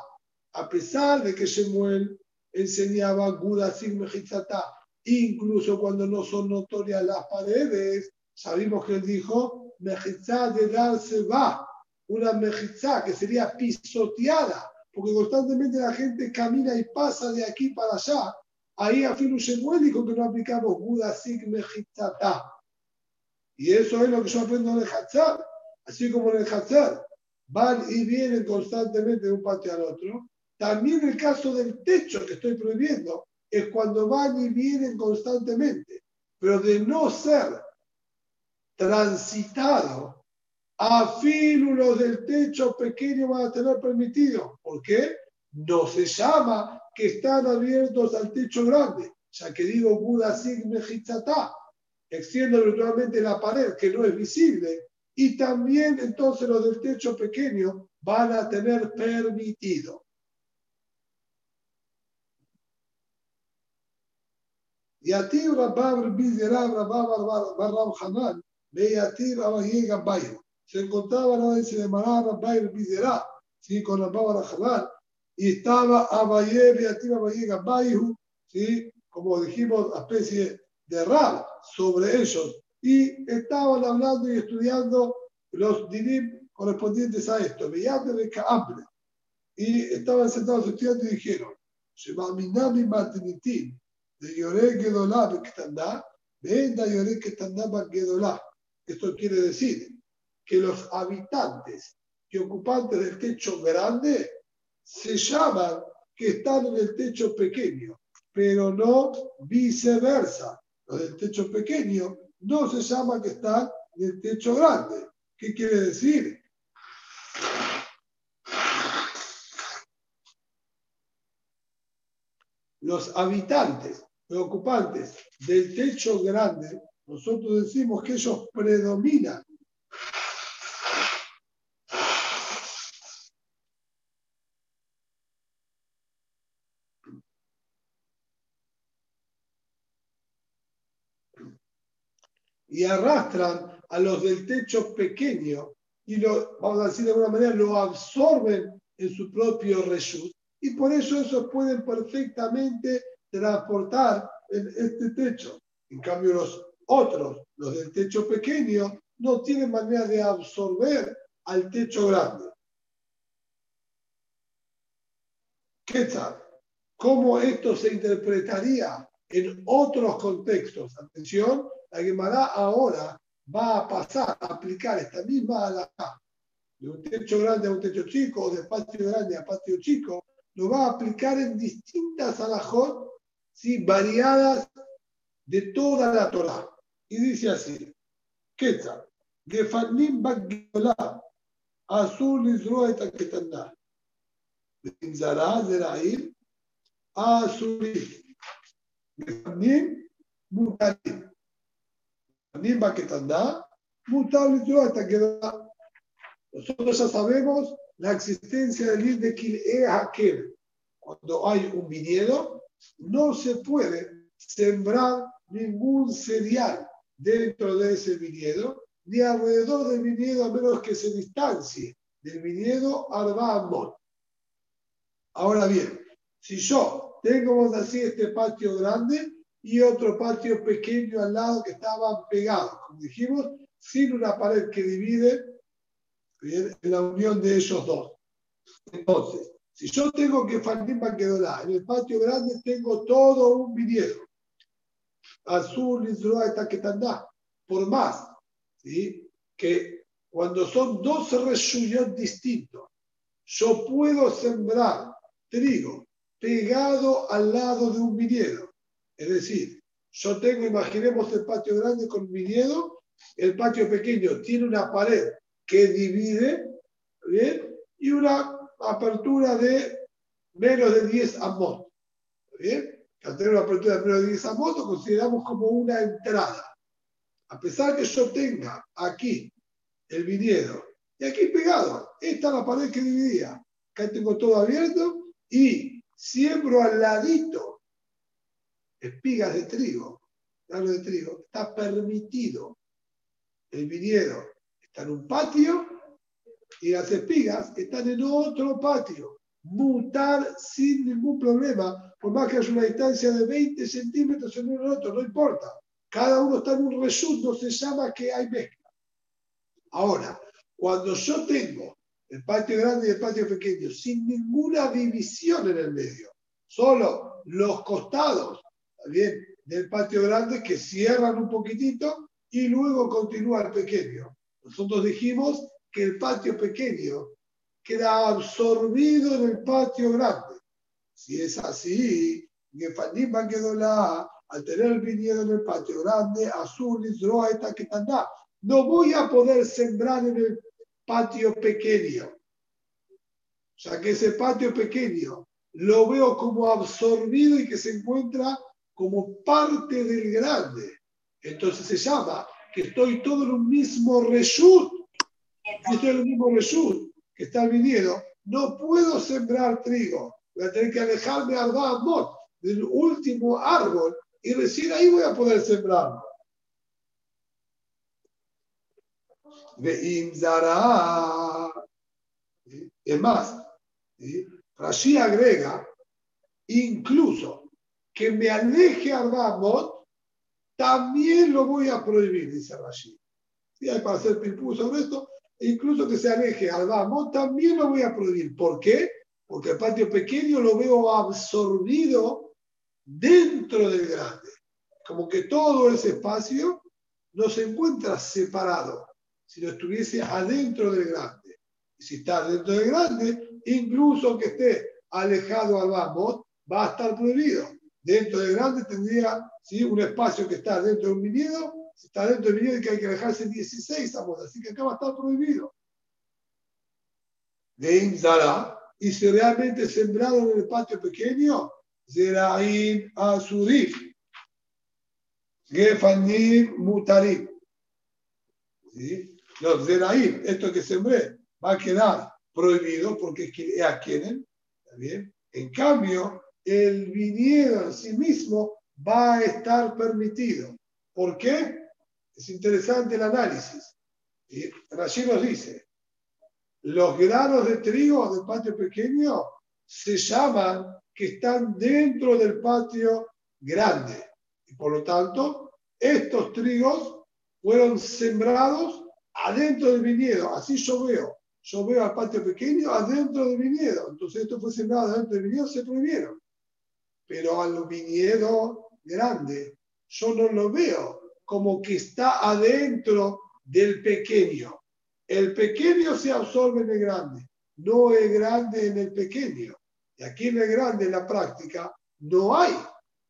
a pesar de que Shemuel enseñaba Guda Sin Mejitzatá, incluso cuando no son notorias las paredes, sabemos que él dijo Mejitzá de darse va, una Mejitzá que sería pisoteada, porque constantemente la gente camina y pasa de aquí para allá, Ahí Afilu Shemuel dijo que no aplicamos Buda Sig Y eso es lo que yo aprendo en el Hatzar. Así como en el Hatzar van y vienen constantemente de un patio al otro. También el caso del techo que estoy prohibiendo es cuando van y vienen constantemente. Pero de no ser transitado, a los del techo pequeño van a tener permitido. ¿Por qué? No se llama que están abiertos al techo grande, ya que digo Buda Sig Mejitzatá, extiendo virtualmente la pared que no es visible, y también entonces los del techo pequeño van a tener permitido. Y a ti, Rabab Rabab Rabab. Se encontraba la vez de Marab Rabab Biderab, ¿sí? con Rabab Hanan, y estaba Abaye Beativa Abaye Gabayhu, ¿sí? como dijimos, especie de rap sobre ellos. Y estaban hablando y estudiando los dinim correspondientes a esto. de Y estaban sentados estudiando y dijeron, Shemaminami Matinitin, de Yore Gedolá Bektandá, Venda Yore Ketandá Gedolá. Esto quiere decir que los habitantes y ocupantes del techo grande se llaman que están en el techo pequeño, pero no viceversa. Los del techo pequeño no se llaman que están en el techo grande. ¿Qué quiere decir? Los habitantes, los ocupantes del techo grande, nosotros decimos que ellos predominan y arrastran a los del techo pequeño y lo, vamos a decir de alguna manera, lo absorben en su propio reshut y por eso esos pueden perfectamente transportar en este techo. En cambio, los otros, los del techo pequeño, no tienen manera de absorber al techo grande. ¿Qué tal? ¿Cómo esto se interpretaría en otros contextos? Atención, la Gemara ahora va a pasar a aplicar esta misma alhaja de un techo grande a un techo chico, o de patio grande a patio chico, lo va a aplicar en distintas alajot, ¿sí? variadas de toda la Torah. Y dice así, Quetzal, Gefanim Bagiolah, Azul Israel Taketandá, Zara Zerail, Azul, Gefanim Mutalim, Gefanim Baketandá, Mutal Israel Taketandá. Nosotros ya sabemos la existencia del ir de Kil'e Hakel. Cuando hay un viñedo, no se puede sembrar ningún cereal dentro de ese viñedo, ni alrededor del viñedo, a menos que se distancie del viñedo Arba Ahora bien, si yo tengo, así, este patio grande y otro patio pequeño al lado que estaban pegados, como dijimos, sin una pared que divide en la unión de ellos dos. Entonces, si yo tengo que Fandim Banquedolá, en el patio grande tengo todo un viñedo, azul, está que tanda, por más ¿sí? que cuando son dos reshuyot distintos, yo puedo sembrar trigo pegado al lado de un viñedo. Es decir, yo tengo, imaginemos el patio grande con viñedo, el patio pequeño tiene una pared que divide, ¿bien? Y una apertura de menos de 10 amos. ¿Bien? Al tener una apertura de menos de 10 amos, lo consideramos como una entrada. A pesar que yo tenga aquí el viñedo y aquí pegado, esta es la pared que dividía. Acá tengo todo abierto y siembro al ladito espigas de trigo, de trigo, está permitido el viñedo está en un patio y las espigas están en otro patio. Mutar sin ningún problema, por más que haya una distancia de 20 centímetros en uno y otro, no importa. Cada uno está en un reshut, no se llama que hay mezcla. Ahora, cuando yo tengo el patio grande y el patio pequeño, sin ninguna división en el medio, solo los costados bien, del patio grande que cierran un poquitito y luego continúa el pequeño. Nosotros dijimos que el patio pequeño queda absorbido en el patio grande. Si es así, quedó la al tener el viñedo en el patio grande, azul, esta que no voy a poder sembrar en el patio pequeño. Sea que ese patio pequeño lo veo como absorbido y que se encuentra como parte del grande. Entonces se llama que estoy todo en un mismo reshut, estoy en el mismo reshut, que está el viñedo, no puedo sembrar trigo. Voy a tener que alejarme al Amot, del último árbol, y recién ahí voy a poder sembrarlo. Es más, Rashi agrega incluso que me aleje al Amot también lo voy a prohibir, dice Rashi. Si hay para hacer pipú sobre esto, e incluso que se aleje al vamos, también lo voy a prohibir. ¿Por qué? Porque el patio pequeño lo veo absorbido dentro del grande. Como que todo ese espacio no se encuentra separado, si no estuviese adentro del grande. Y si está dentro del grande, incluso que esté alejado al vamos, va a estar prohibido dentro del grande tendría ¿sí? un espacio que está dentro de un viñedo, si está dentro del viñedo que hay que dejarse 16 amos, así que acá va a estar prohibido. De Inzara, y si realmente sembrado en el patio pequeño, Zeraim Asudif, Gefanim Mutarim. ¿Sí? Los Zeraim, esto que sembré, va a quedar prohibido porque es que quieren, ¿está bien? En cambio, el viñedo en sí mismo va a estar permitido. ¿Por qué? Es interesante el análisis. Y Rashi nos dice, los granos de trigo del patio pequeño se llaman que están dentro del patio grande. Y por lo tanto, estos trigos fueron sembrados adentro del viñedo. Así yo veo. Yo veo al patio pequeño adentro del viñedo. Entonces, esto fue sembrado adentro del viñedo, se prohibieron pero al viñedo grande yo no lo veo como que está adentro del pequeño. El pequeño se absorbe en el grande, no es grande en el pequeño. Y aquí en el grande, en la práctica, no hay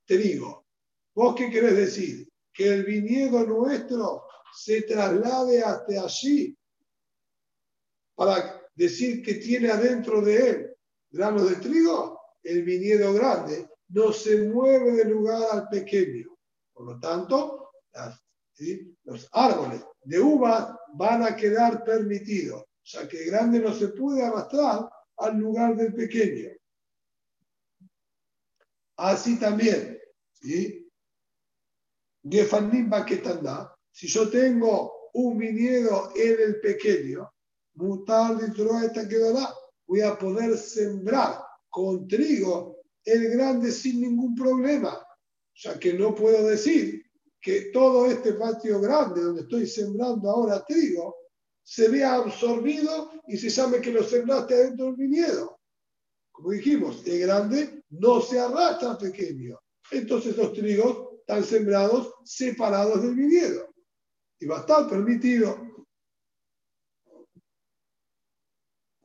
trigo. ¿Vos qué querés decir? Que el viñedo nuestro se traslade hasta allí para decir que tiene adentro de él granos de trigo, el viñedo grande no se mueve del lugar al pequeño. Por lo tanto, los árboles de uvas van a quedar permitidos. Sea que el grande no se puede arrastrar al lugar del pequeño. Así también, ¿sí? si yo tengo un viñedo en el pequeño, mutar esta quedará, voy a poder sembrar con trigo el grande sin ningún problema. Sea que no puedo decir que todo este patio grande donde estoy sembrando ahora trigo se vea absorbido y se llame que lo sembraste adentro del viñedo. Como dijimos, el grande no se arrastra al pequeño. Entonces los trigos están sembrados separados del viñedo. Y va a estar permitido.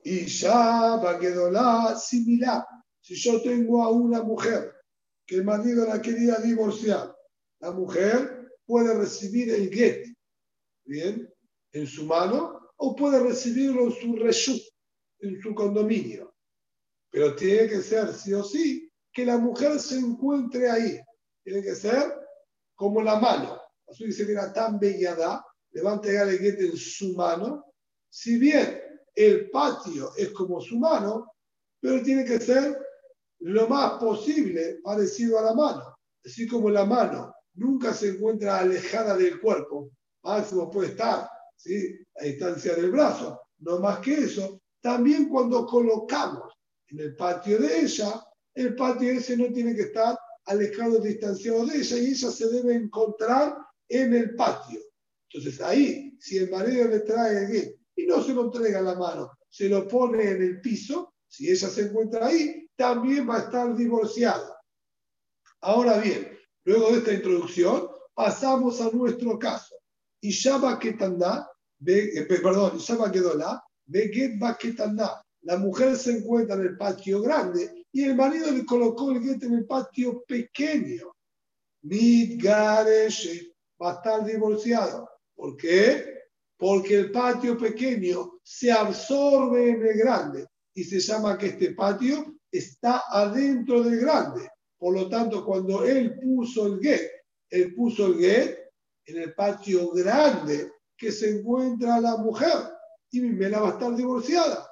Y ya va quedó la similar. Si yo tengo a una mujer que el marido la quería divorciar, la mujer puede recibir el get, ¿bien? En su mano, o puede recibirlo en su reshut, en su condominio. Pero tiene que ser, sí o sí, que la mujer se encuentre ahí. Tiene que ser como la mano. Así dice que era tan bellada, le va a entregar el get en su mano. Si bien el patio es como su mano, pero tiene que ser lo más posible parecido a la mano. Así como la mano nunca se encuentra alejada del cuerpo, máximo puede estar ¿sí? a distancia del brazo, no más que eso. También cuando colocamos en el patio de ella, el patio ese no tiene que estar alejado, distanciado de ella y ella se debe encontrar en el patio. Entonces ahí, si el marido le trae el y no se lo entrega en la mano, se lo pone en el piso, si ella se encuentra ahí, también va a estar divorciada. Ahora bien, luego de esta introducción, pasamos a nuestro caso. Y Shaba Ketanda, eh, perdón, Shaba Kedola, Beget Baketanda. La mujer se encuentra en el patio grande y el marido le colocó el get en el patio pequeño. Midgaresh va a estar divorciado. ¿Por qué? porque el patio pequeño se absorbe en el grande y se llama que este patio está adentro del grande. Por lo tanto, cuando él puso el get, él puso el get en el patio grande que se encuentra la mujer y me la va a estar divorciada.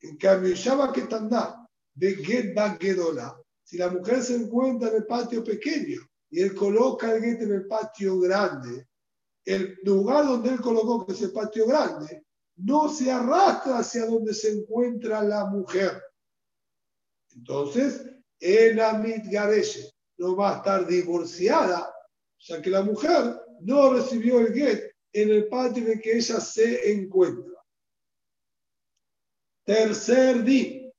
En cambio, va que tanda de get gedola. Si la mujer se encuentra en el patio pequeño y él coloca el get en el patio grande, el lugar donde él colocó que es el patio grande, no se arrastra hacia donde se encuentra la mujer. Entonces, el Amit Gareshe no va a estar divorciada, sea que la mujer no recibió el get en el patio en que ella se encuentra. Tercer día,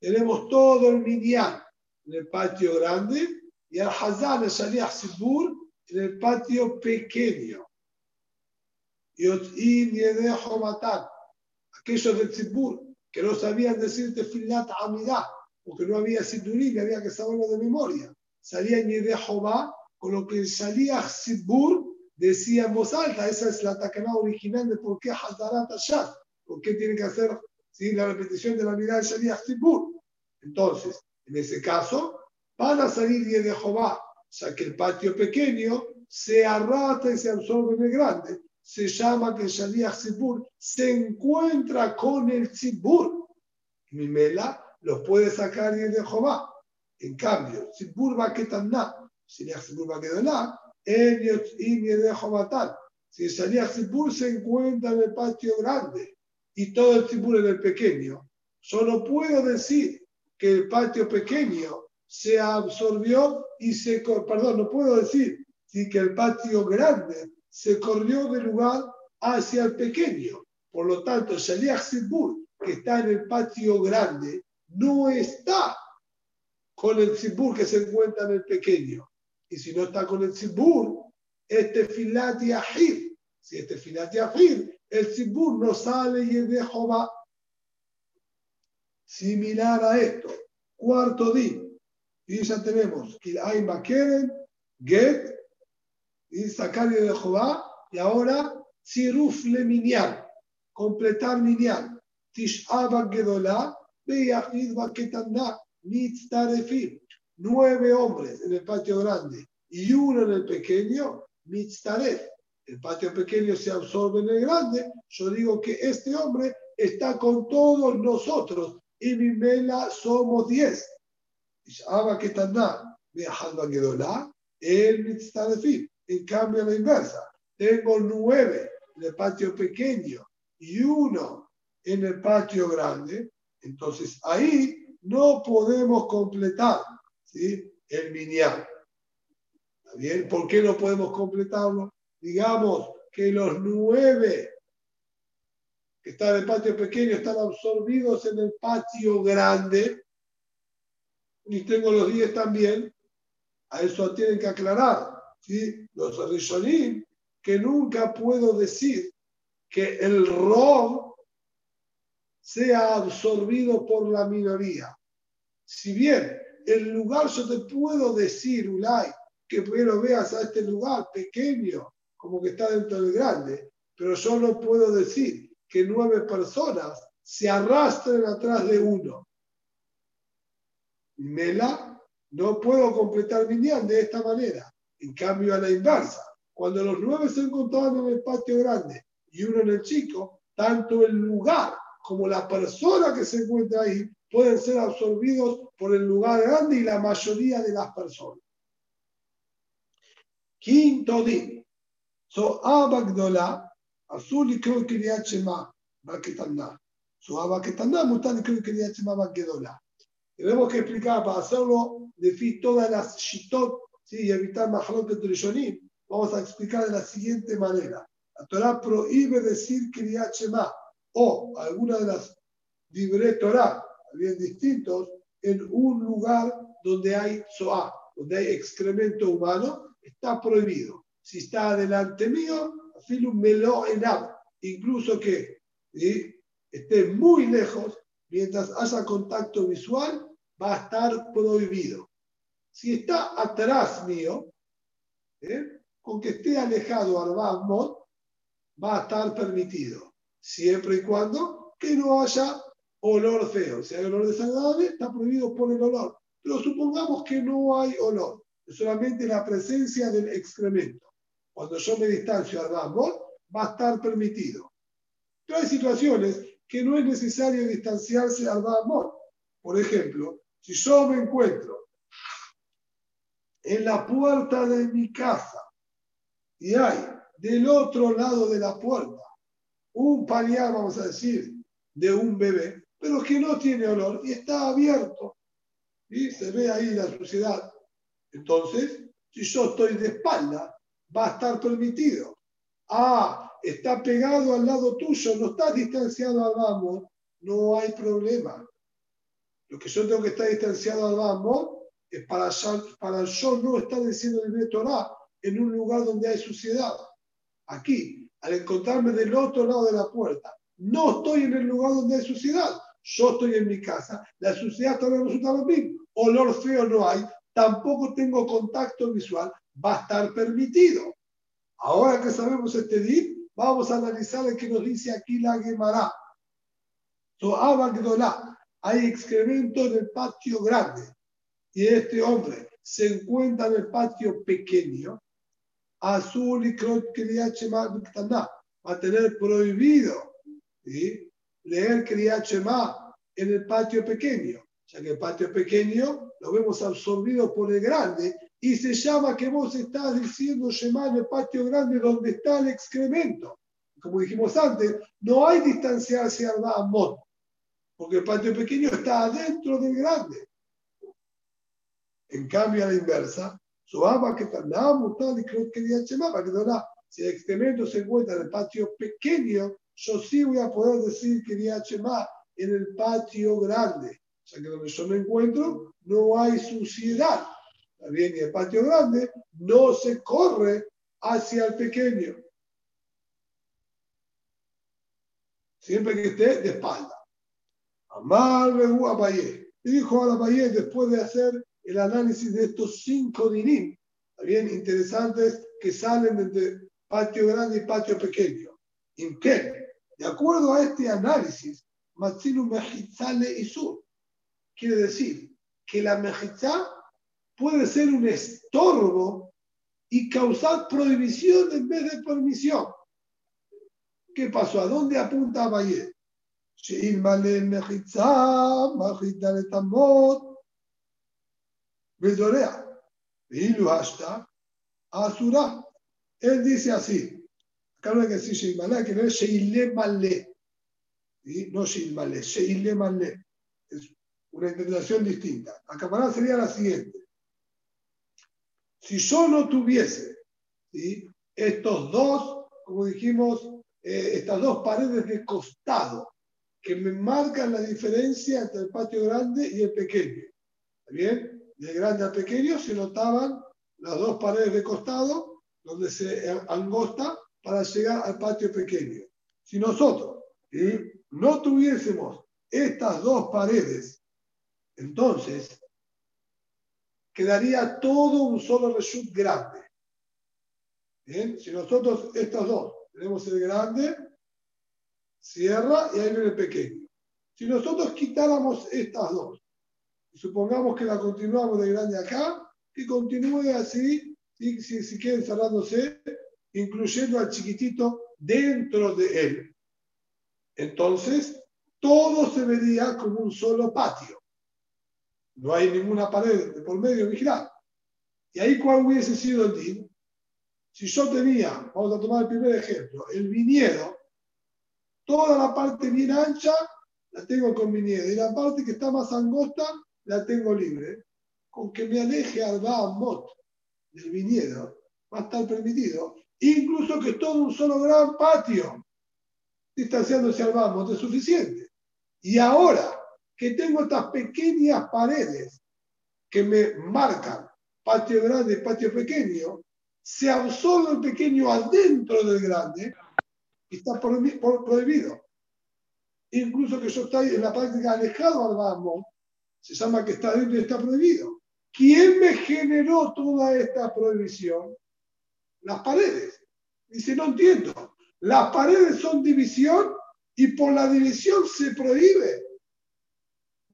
Tenemos todo el minyan en el patio grande y al Hazan, el Shaliach Sibur, en el patio pequeño. Y Yedejo Matan, aquellos del Sibur que no sabían decir Tefilat Amidah, porque no había Sidurim, había que saberlo de memoria. Salían Yedejo con lo que el Shaliach Sibur decía en voz alta. Esa es la tacana original de por qué Hazarat Ashad, por qué tiene que hacer la repetición de la mirada del Shaliach Sibur. Entonces, en ese caso, van a salir de Jehová. O sea que el patio pequeño se arrata y se absorbe en el grande. Se llama que Shaliach Zibur se encuentra con el Zibur. Mimela los puede sacar de Jehová. En cambio, Zibur va que taná, Shaliach Zibur va que doná, y de Jehová tal. Si Shaliach Zibur se encuentra en el patio grande y todo el Zibur en el pequeño, solo puedo decir que el patio pequeño se absorbió y se, perdón, no puedo decir, que el patio grande se corrió del lugar hacia el pequeño. Por lo tanto, Shaliach Sibur, que está en el patio grande, no está con el Sibur que se encuentra en el pequeño. Y si no está con el Sibur, este filati ahir. Si este filati ahir, el Sibur no sale y es de Jehová. similar a esto. Cuarto día. Y ya tenemos Kilaim Bakeren, Get, y Sakari de Jehová, y ahora Tziruf le Minyan, completar Minyan. Tish'aba Gedolá, Beyachid Baketanda, Mitztarefim. Nueve hombres en el patio grande y uno en el pequeño, Mitztaref. El patio pequeño se absorbe en el grande. Yo digo que este hombre está con todos nosotros y mi mela somos diez. Tish'aba Ketanda, Beyachid Gedolá, el Mitztarefim. En cambio, la inversa, tengo nueve en el patio pequeño y uno en el patio grande, entonces ahí no podemos completar ¿sí? el minián. ¿Está bien? ¿Por qué no podemos completarlo? Digamos que los nueve que están en el patio pequeño están absorbidos en el patio grande y tengo los diez también. A eso tienen que aclarar. ¿sí? Los Rishonim, que nunca puedo decir que el rob sea absorbido por la minoría. Si bien el lugar yo te puedo decir, Ulay, que primero veas a este lugar pequeño, como que está dentro del grande, pero yo no puedo decir que nueve personas se arrastren atrás de uno. Mela, no puedo completar mi de esta manera. En cambio, a la inversa, cuando los nueve se encontraban en el patio grande y uno en el chico, tanto el lugar como la persona que se encuentra ahí pueden ser absorbidos por el lugar grande y la mayoría de las personas. Quinto día. So abagdola, azul y creo que ya chema, baquetanda. So abaketanda, mutan y creo que ya chema, baquedola. Tenemos que explicar para hacerlo, decir todas las shitot ¿sí? y evitar que Rishonim, vamos a explicar de la siguiente manera. La Torah prohíbe decir Kriyat Shema o alguna de las Dibre Torah, bien distintos, en un lugar donde hay Soa, donde hay excremento humano, está prohibido. Si está delante mío, un melo enab, incluso que esté muy lejos, mientras haya contacto visual, va a estar prohibido. Si está atrás mío, ¿eh? con que esté alejado Arbamot, va a estar permitido, siempre y cuando que no haya olor feo. Si hay olor desagradable, está prohibido por el olor. Pero supongamos que no hay olor, es solamente la presencia del excremento. Cuando yo me distancio Arbamot, va a estar permitido. Pero hay situaciones que no es necesario distanciarse al Arbamot. Por ejemplo, si yo me encuentro en la puerta de mi casa y hay del otro lado de la puerta un pañal, vamos a decir, de un bebé, pero que no tiene olor y está abierto y se ve ahí la suciedad. Entonces, si yo estoy de espalda, va a estar permitido. Ah, está pegado al lado tuyo, no está distanciado al vamos, no hay problema. Lo que yo tengo que estar distanciado al vamos para, para yo no estar diciendo el Torah en un lugar donde hay suciedad. Aquí, al encontrarme del otro lado de la puerta, no estoy en el lugar donde hay suciedad. Yo estoy en mi casa, la suciedad todavía resulta lo mismo. Olor feo no hay, tampoco tengo contacto visual, va a estar permitido. Ahora que sabemos este dip, vamos a analizar el que nos dice aquí la Gemara. So, hay excremento en el patio grande y este hombre se encuentra en el patio pequeño, azul y va a tener prohibido leer Kriyachema en el patio pequeño, ya que el patio pequeño lo vemos absorbido por el grande y se llama que vos estás diciendo Shema en el patio grande donde está el excremento. Como dijimos antes, no hay distanciarse al Amot, porque el patio pequeño está adentro del grande. En cambio, a la inversa, si el excremento se encuentra en el patio pequeño, yo sí voy a poder decir que Chema en el patio grande. O sea que donde yo me encuentro no hay suciedad. Bien, y el patio grande no se corre hacia el pequeño. Siempre que esté de espalda. Amar Rehu Abayé. Y dijo a Abayé, después de hacer el análisis de estos cinco dinim, bien interesantes que salen de patio grande y patio pequeño. ¿En qué? De acuerdo a este análisis, Matzinu Mejitzale y Sur. Quiere decir que la Mejizá puede ser un estorbo y causar prohibición en vez de permisión. ¿Qué pasó? ¿A dónde apunta Valle? שאלמלא מחיצה, מרחיק דלת Bezorea. Asura. Él dice así. Acá no hay que decir Sheilmalé, que no es Sheilemalé. ¿Sí? No Sheilmalé, Sheilemalé. Es una interpretación distinta. Acapará sería la siguiente. Si yo no tuviese ¿sí? estos dos, como dijimos, eh, estas dos paredes de costado que me marcan la diferencia entre el patio grande y el pequeño. ¿Está bien? De grande a pequeño se notaban las dos paredes de costado donde se angosta para llegar al patio pequeño. Si nosotros no tuviésemos estas dos paredes, entonces quedaría todo un solo reshut grande. Si nosotros estas dos tenemos el grande cierra y ahí viene el pequeño. Si nosotros quitáramos estas dos, supongamos que la continuamos de grande acá, que continúe así, y si, quieren cerrándose, incluyendo al chiquitito dentro de él. Entonces, todo se vería como un solo patio. No hay ninguna pared por medio vigilar. Y ahí, ¿cuál hubiese sido el din? Si yo tenía, vamos a tomar el primer ejemplo, el viñedo, Toda la parte bien ancha la tengo con viñedo y la parte que está más angosta la tengo libre. Con que me aleje al Bahamot del viñedo va a estar permitido. Incluso que todo un solo gran patio distanciándose al Bahamot es suficiente. Y ahora que tengo estas pequeñas paredes que me marcan patio grande patio pequeño, se absorbe el pequeño adentro del grande está prohibido. Incluso que yo estoy en la práctica alejado al vamos, se llama que está dentro y está prohibido. ¿Quién me generó toda esta prohibición? Las paredes. Dice, no entiendo. Las paredes son división y por la división se prohíbe.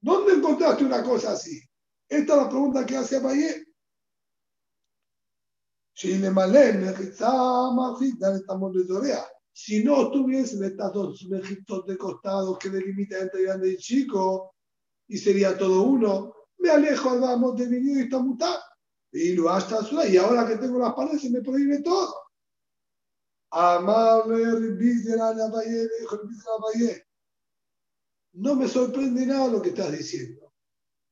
¿Dónde encontraste una cosa así? Esta es la pregunta que hace Abayé. Si no tuviesen estas dos mejitos de costados que delimitan entre grande y chico, y sería todo uno, me alejo, vamos, de mi y está mutado. Y lo hasta y ahora que tengo las paredes se me prohíbe todo. Amable No me sorprende nada lo que estás diciendo.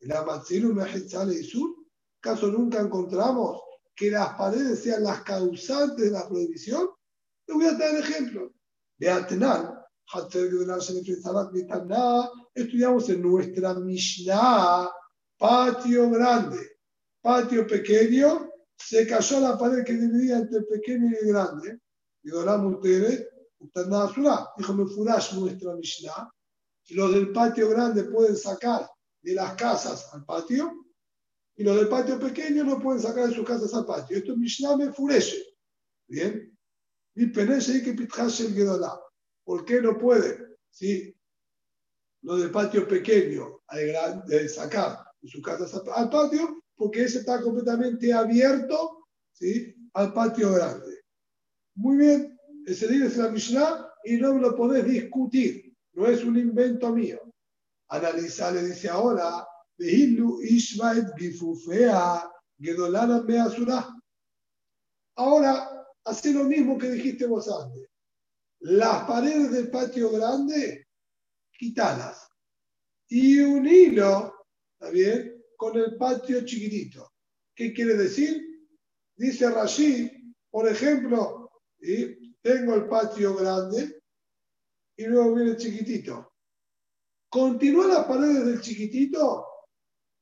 La Matzilu Mejitzale y Sur, ¿caso nunca encontramos que las paredes sean las causantes de la prohibición? Le voy a dar ejemplo. De Atenan, estudiamos en nuestra Mishnah, patio grande, patio pequeño, se cayó la pared que dividía entre pequeño y grande. Y ahora ustedes, dijo, me furash nuestra Mishnah, y los del patio grande pueden sacar de las casas al patio, y los del patio pequeño no pueden sacar de sus casas al patio. Esto Mishnah me furece. Bien. Y Penese que el. ¿Por qué no puede? ¿Sí? Lo del patio pequeño, de sacar de su casa al patio, porque ese está completamente abierto ¿sí? al patio grande. Muy bien, ese día es la Mishnah y no lo podés discutir, no es un invento mío. Analiza, le dice ahora, Ahora, Hace lo mismo que dijiste vos antes. Las paredes del patio grande, quitalas. Y un hilo. Con el patio chiquitito. ¿Qué quiere decir? Dice Rashid, por ejemplo, tengo el patio grande y luego viene el chiquitito. Continúa las paredes del chiquitito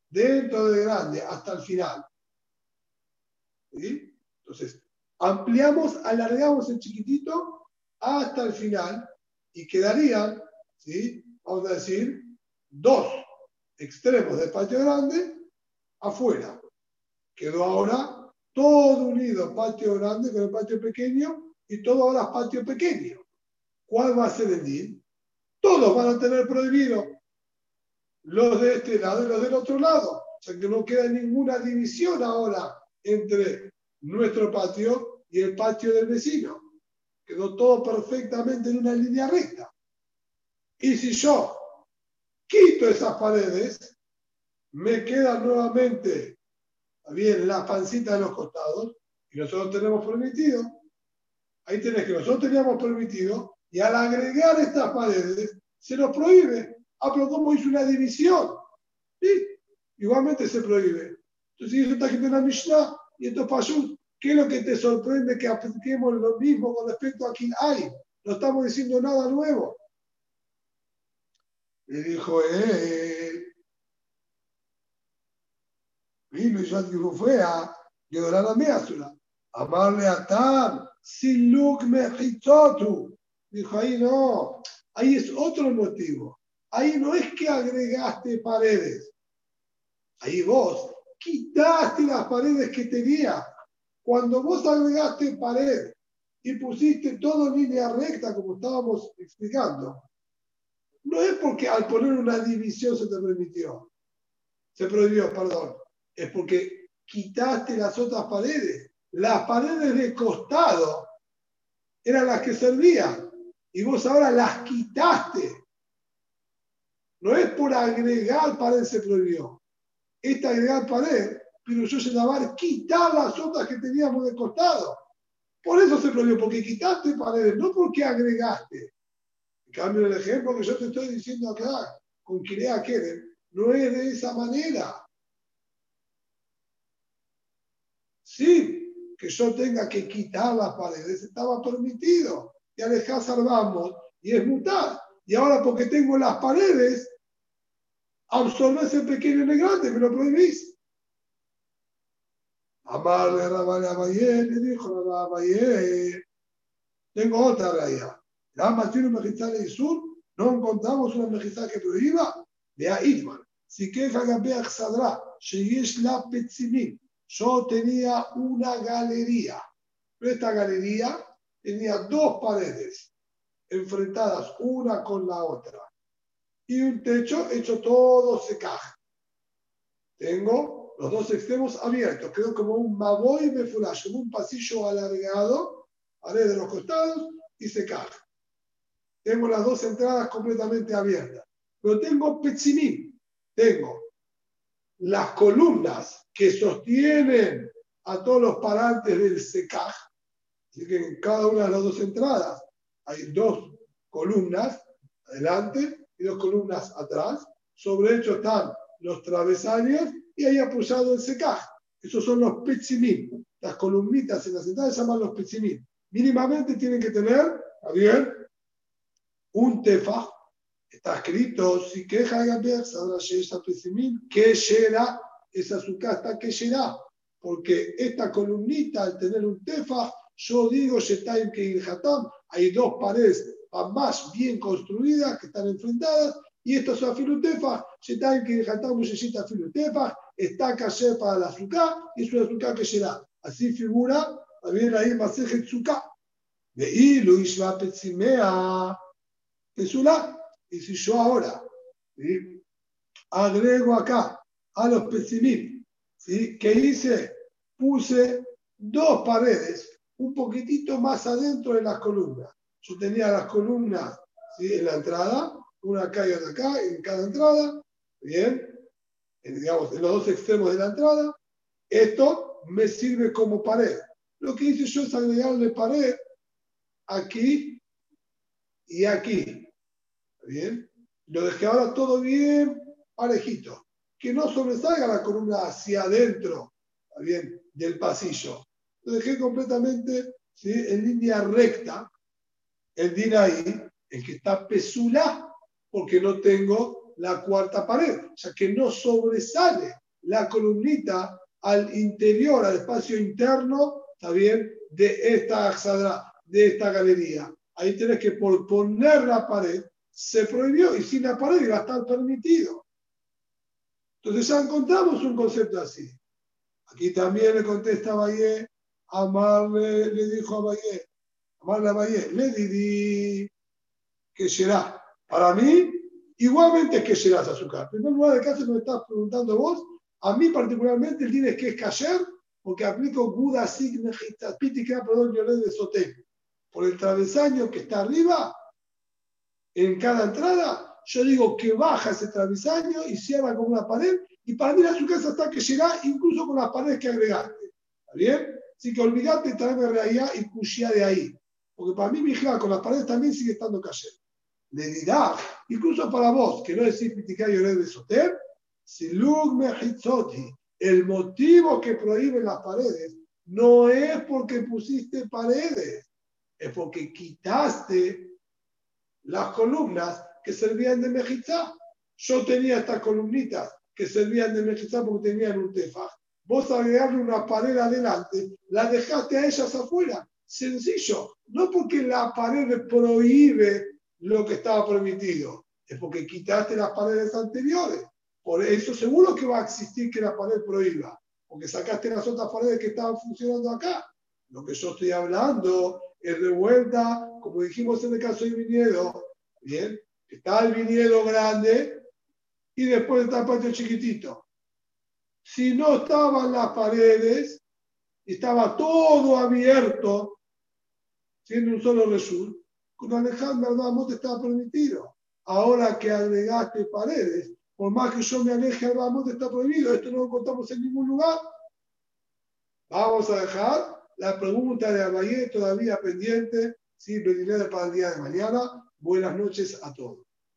dentro del grande hasta el final. ¿Sí? Entonces, ampliamos, alargamos el chiquitito hasta el final y quedarían, ¿sí? Vamos a decir, dos extremos del patio grande afuera. Quedó ahora todo unido, patio grande con el patio pequeño y todo ahora patio pequeño. ¿Cuál va a ser el DIN? Todos van a tener prohibido los de este lado y los del otro lado. O sea que no queda ninguna división ahora entre nuestro patio y el patio del vecino. Quedó todo perfectamente en una línea recta. Y si yo quito esas paredes, me queda nuevamente bien la pancita de los costados y nosotros tenemos permitido. Ahí tenés que nosotros teníamos permitido y al agregar estas paredes se nos prohíbe. Ah, pero ¿cómo hizo una división? ¿Sí? Igualmente se prohíbe. Entonces, eso está en la Mishnah y esto pasó. ¿Qué es lo que te sorprende que apliquemos lo mismo con respecto a quien hay? No estamos diciendo nada nuevo. Le dijo él. Vino y yo fue a llorar a la Meazula. Amarle a Tam, Siluk Mejitotu. Dijo ahí no, ahí es otro motivo. Ahí no es que agregaste paredes. Ahí vos quitaste las paredes que tenía. Cuando vos agregaste pared y pusiste todo en línea recta, como estábamos explicando, no es porque al poner una división se te permitió, se prohibió, perdón, es porque quitaste las otras paredes. Las paredes de costado eran las que servían y vos ahora las quitaste. No es por agregar pared se prohibió. Esta agregar pared, pero yo lavar quitar las otras que teníamos de costado. Por eso se prohibió, porque quitaste paredes, no porque agregaste cambio, el ejemplo que yo te estoy diciendo acá, con Kirea Kerem, no es de esa manera. Sí, que yo tenga que quitar las paredes, estaba permitido. Y alejar salvamos y es mutar. Y ahora porque tengo las paredes, absorbes el pequeño en el grande, me lo prohibís. Amarle a Rabale le dijo Rabale, tengo otra realidad. Lama tiene un de sur, no encontramos una mejizá que prohíba, de Aidman. Si queja Gabeach Sadra, Sheyesh la Petzimim. Yo tenía una galería. esta galería tenía dos paredes enfrentadas una con la otra y un techo hecho todo secaje. Tengo los dos extremos abiertos, quedó como un maboy mefulash, como un pasillo alargado, pared de los costados y secaje tengo las dos entradas completamente abiertas. Pero tengo pechimín, tengo las columnas que sostienen a todos los parantes del secaj. Así que en cada una de las dos entradas hay dos columnas adelante y dos columnas atrás. Sobre ellos están los travesaños y ahí apoyado el secaj. Esos son los pechimín. Las columnitas en las entradas se llaman los pechimín. Mínimamente tienen que tener, ¿está bien? Un tefa, está escrito, si queja sabrá que será, esa azúcar está que será, porque esta columnita, al tener un tefa, yo digo, que hay dos paredes más bien construidas que están enfrentadas, y esta es una filutefa, Shetaim que necesita filutefa, está caché para la azúcar, y es una azúcar que será. Así figura también ahí Masejet Tzuka. De Ilu Ishva Petzimea, Pesula. Y si yo ahora agrego acá a los pesimim, ¿sí? ¿qué hice? Puse dos paredes un poquitito más adentro de las columnas. Yo tenía las columnas en la entrada, una acá y otra acá, en cada entrada, bien, en, digamos, en los dos extremos de la entrada. Esto me sirve como pared. Lo que hice yo es agregarle pared aquí y aquí. ¿Bien? Lo dejé ahora todo bien parejito. Que no sobresalga la columna hacia adentro, bien? Del pasillo. Lo dejé completamente ¿sí? en línea recta. El din ahí, el que está pesula, porque no tengo la cuarta pared. O sea que no sobresale la columnita al interior, al espacio interno, ¿está bien? De esta de esta galería. Ahí tienes que por poner la pared, se prohibió y sin la pared iba a estar permitido. Entonces ya encontramos un concepto así. Aquí también le contesta a Valle, Amar le, dijo a Valle, Amar a Valle, le di que será. Para mí, igualmente es que será azúcar. En primer lugar, el caso me estás preguntando vos, a mí particularmente el día es que es cayer, porque aplico Buda Signa Pítica, perdón, yo de Soté. Por el travesaño que está arriba, en cada entrada, yo digo que baja ese travesaño y cierra con una pared, y para mí la azúcar está que llega incluso con las paredes que agregaste. ¿Está bien? Así que olvídate de traerme realidad y cuchilla de ahí. Porque para mí, mi hija, con las paredes también sigue estando cayendo. Le dirá, incluso para vos, que no decís Pítica y de Soter, el motivo que prohíbe las paredes no es porque pusiste paredes, es porque quitaste las columnas que servían de mejizá. Yo tenía estas columnitas que servían de mejizá porque tenían un tefaj. Vos agregarle una pared adelante, la dejaste a ellas afuera. Sencillo. No porque la pared prohíbe lo que estaba permitido, es porque quitaste las paredes anteriores. Por eso seguro que va a existir que la pared prohíba, porque sacaste las otras paredes que estaban funcionando acá. Lo que yo estoy hablando es de vuelta, como dijimos en el caso del viñedo, ¿bien? Está el viñedo grande y después está el patio chiquitito. Si no estaban las paredes, estaba todo abierto, siendo un solo resur, con Alejandro Ramón estaba permitido. Ahora que agregaste paredes, por más que yo me aleje al Ramón, está prohibido. Esto no lo contamos en ningún lugar. Vamos a dejar la pregunta de Abayé todavía pendiente. Sí, pediré para el día de mañana. Buenas noches a todos.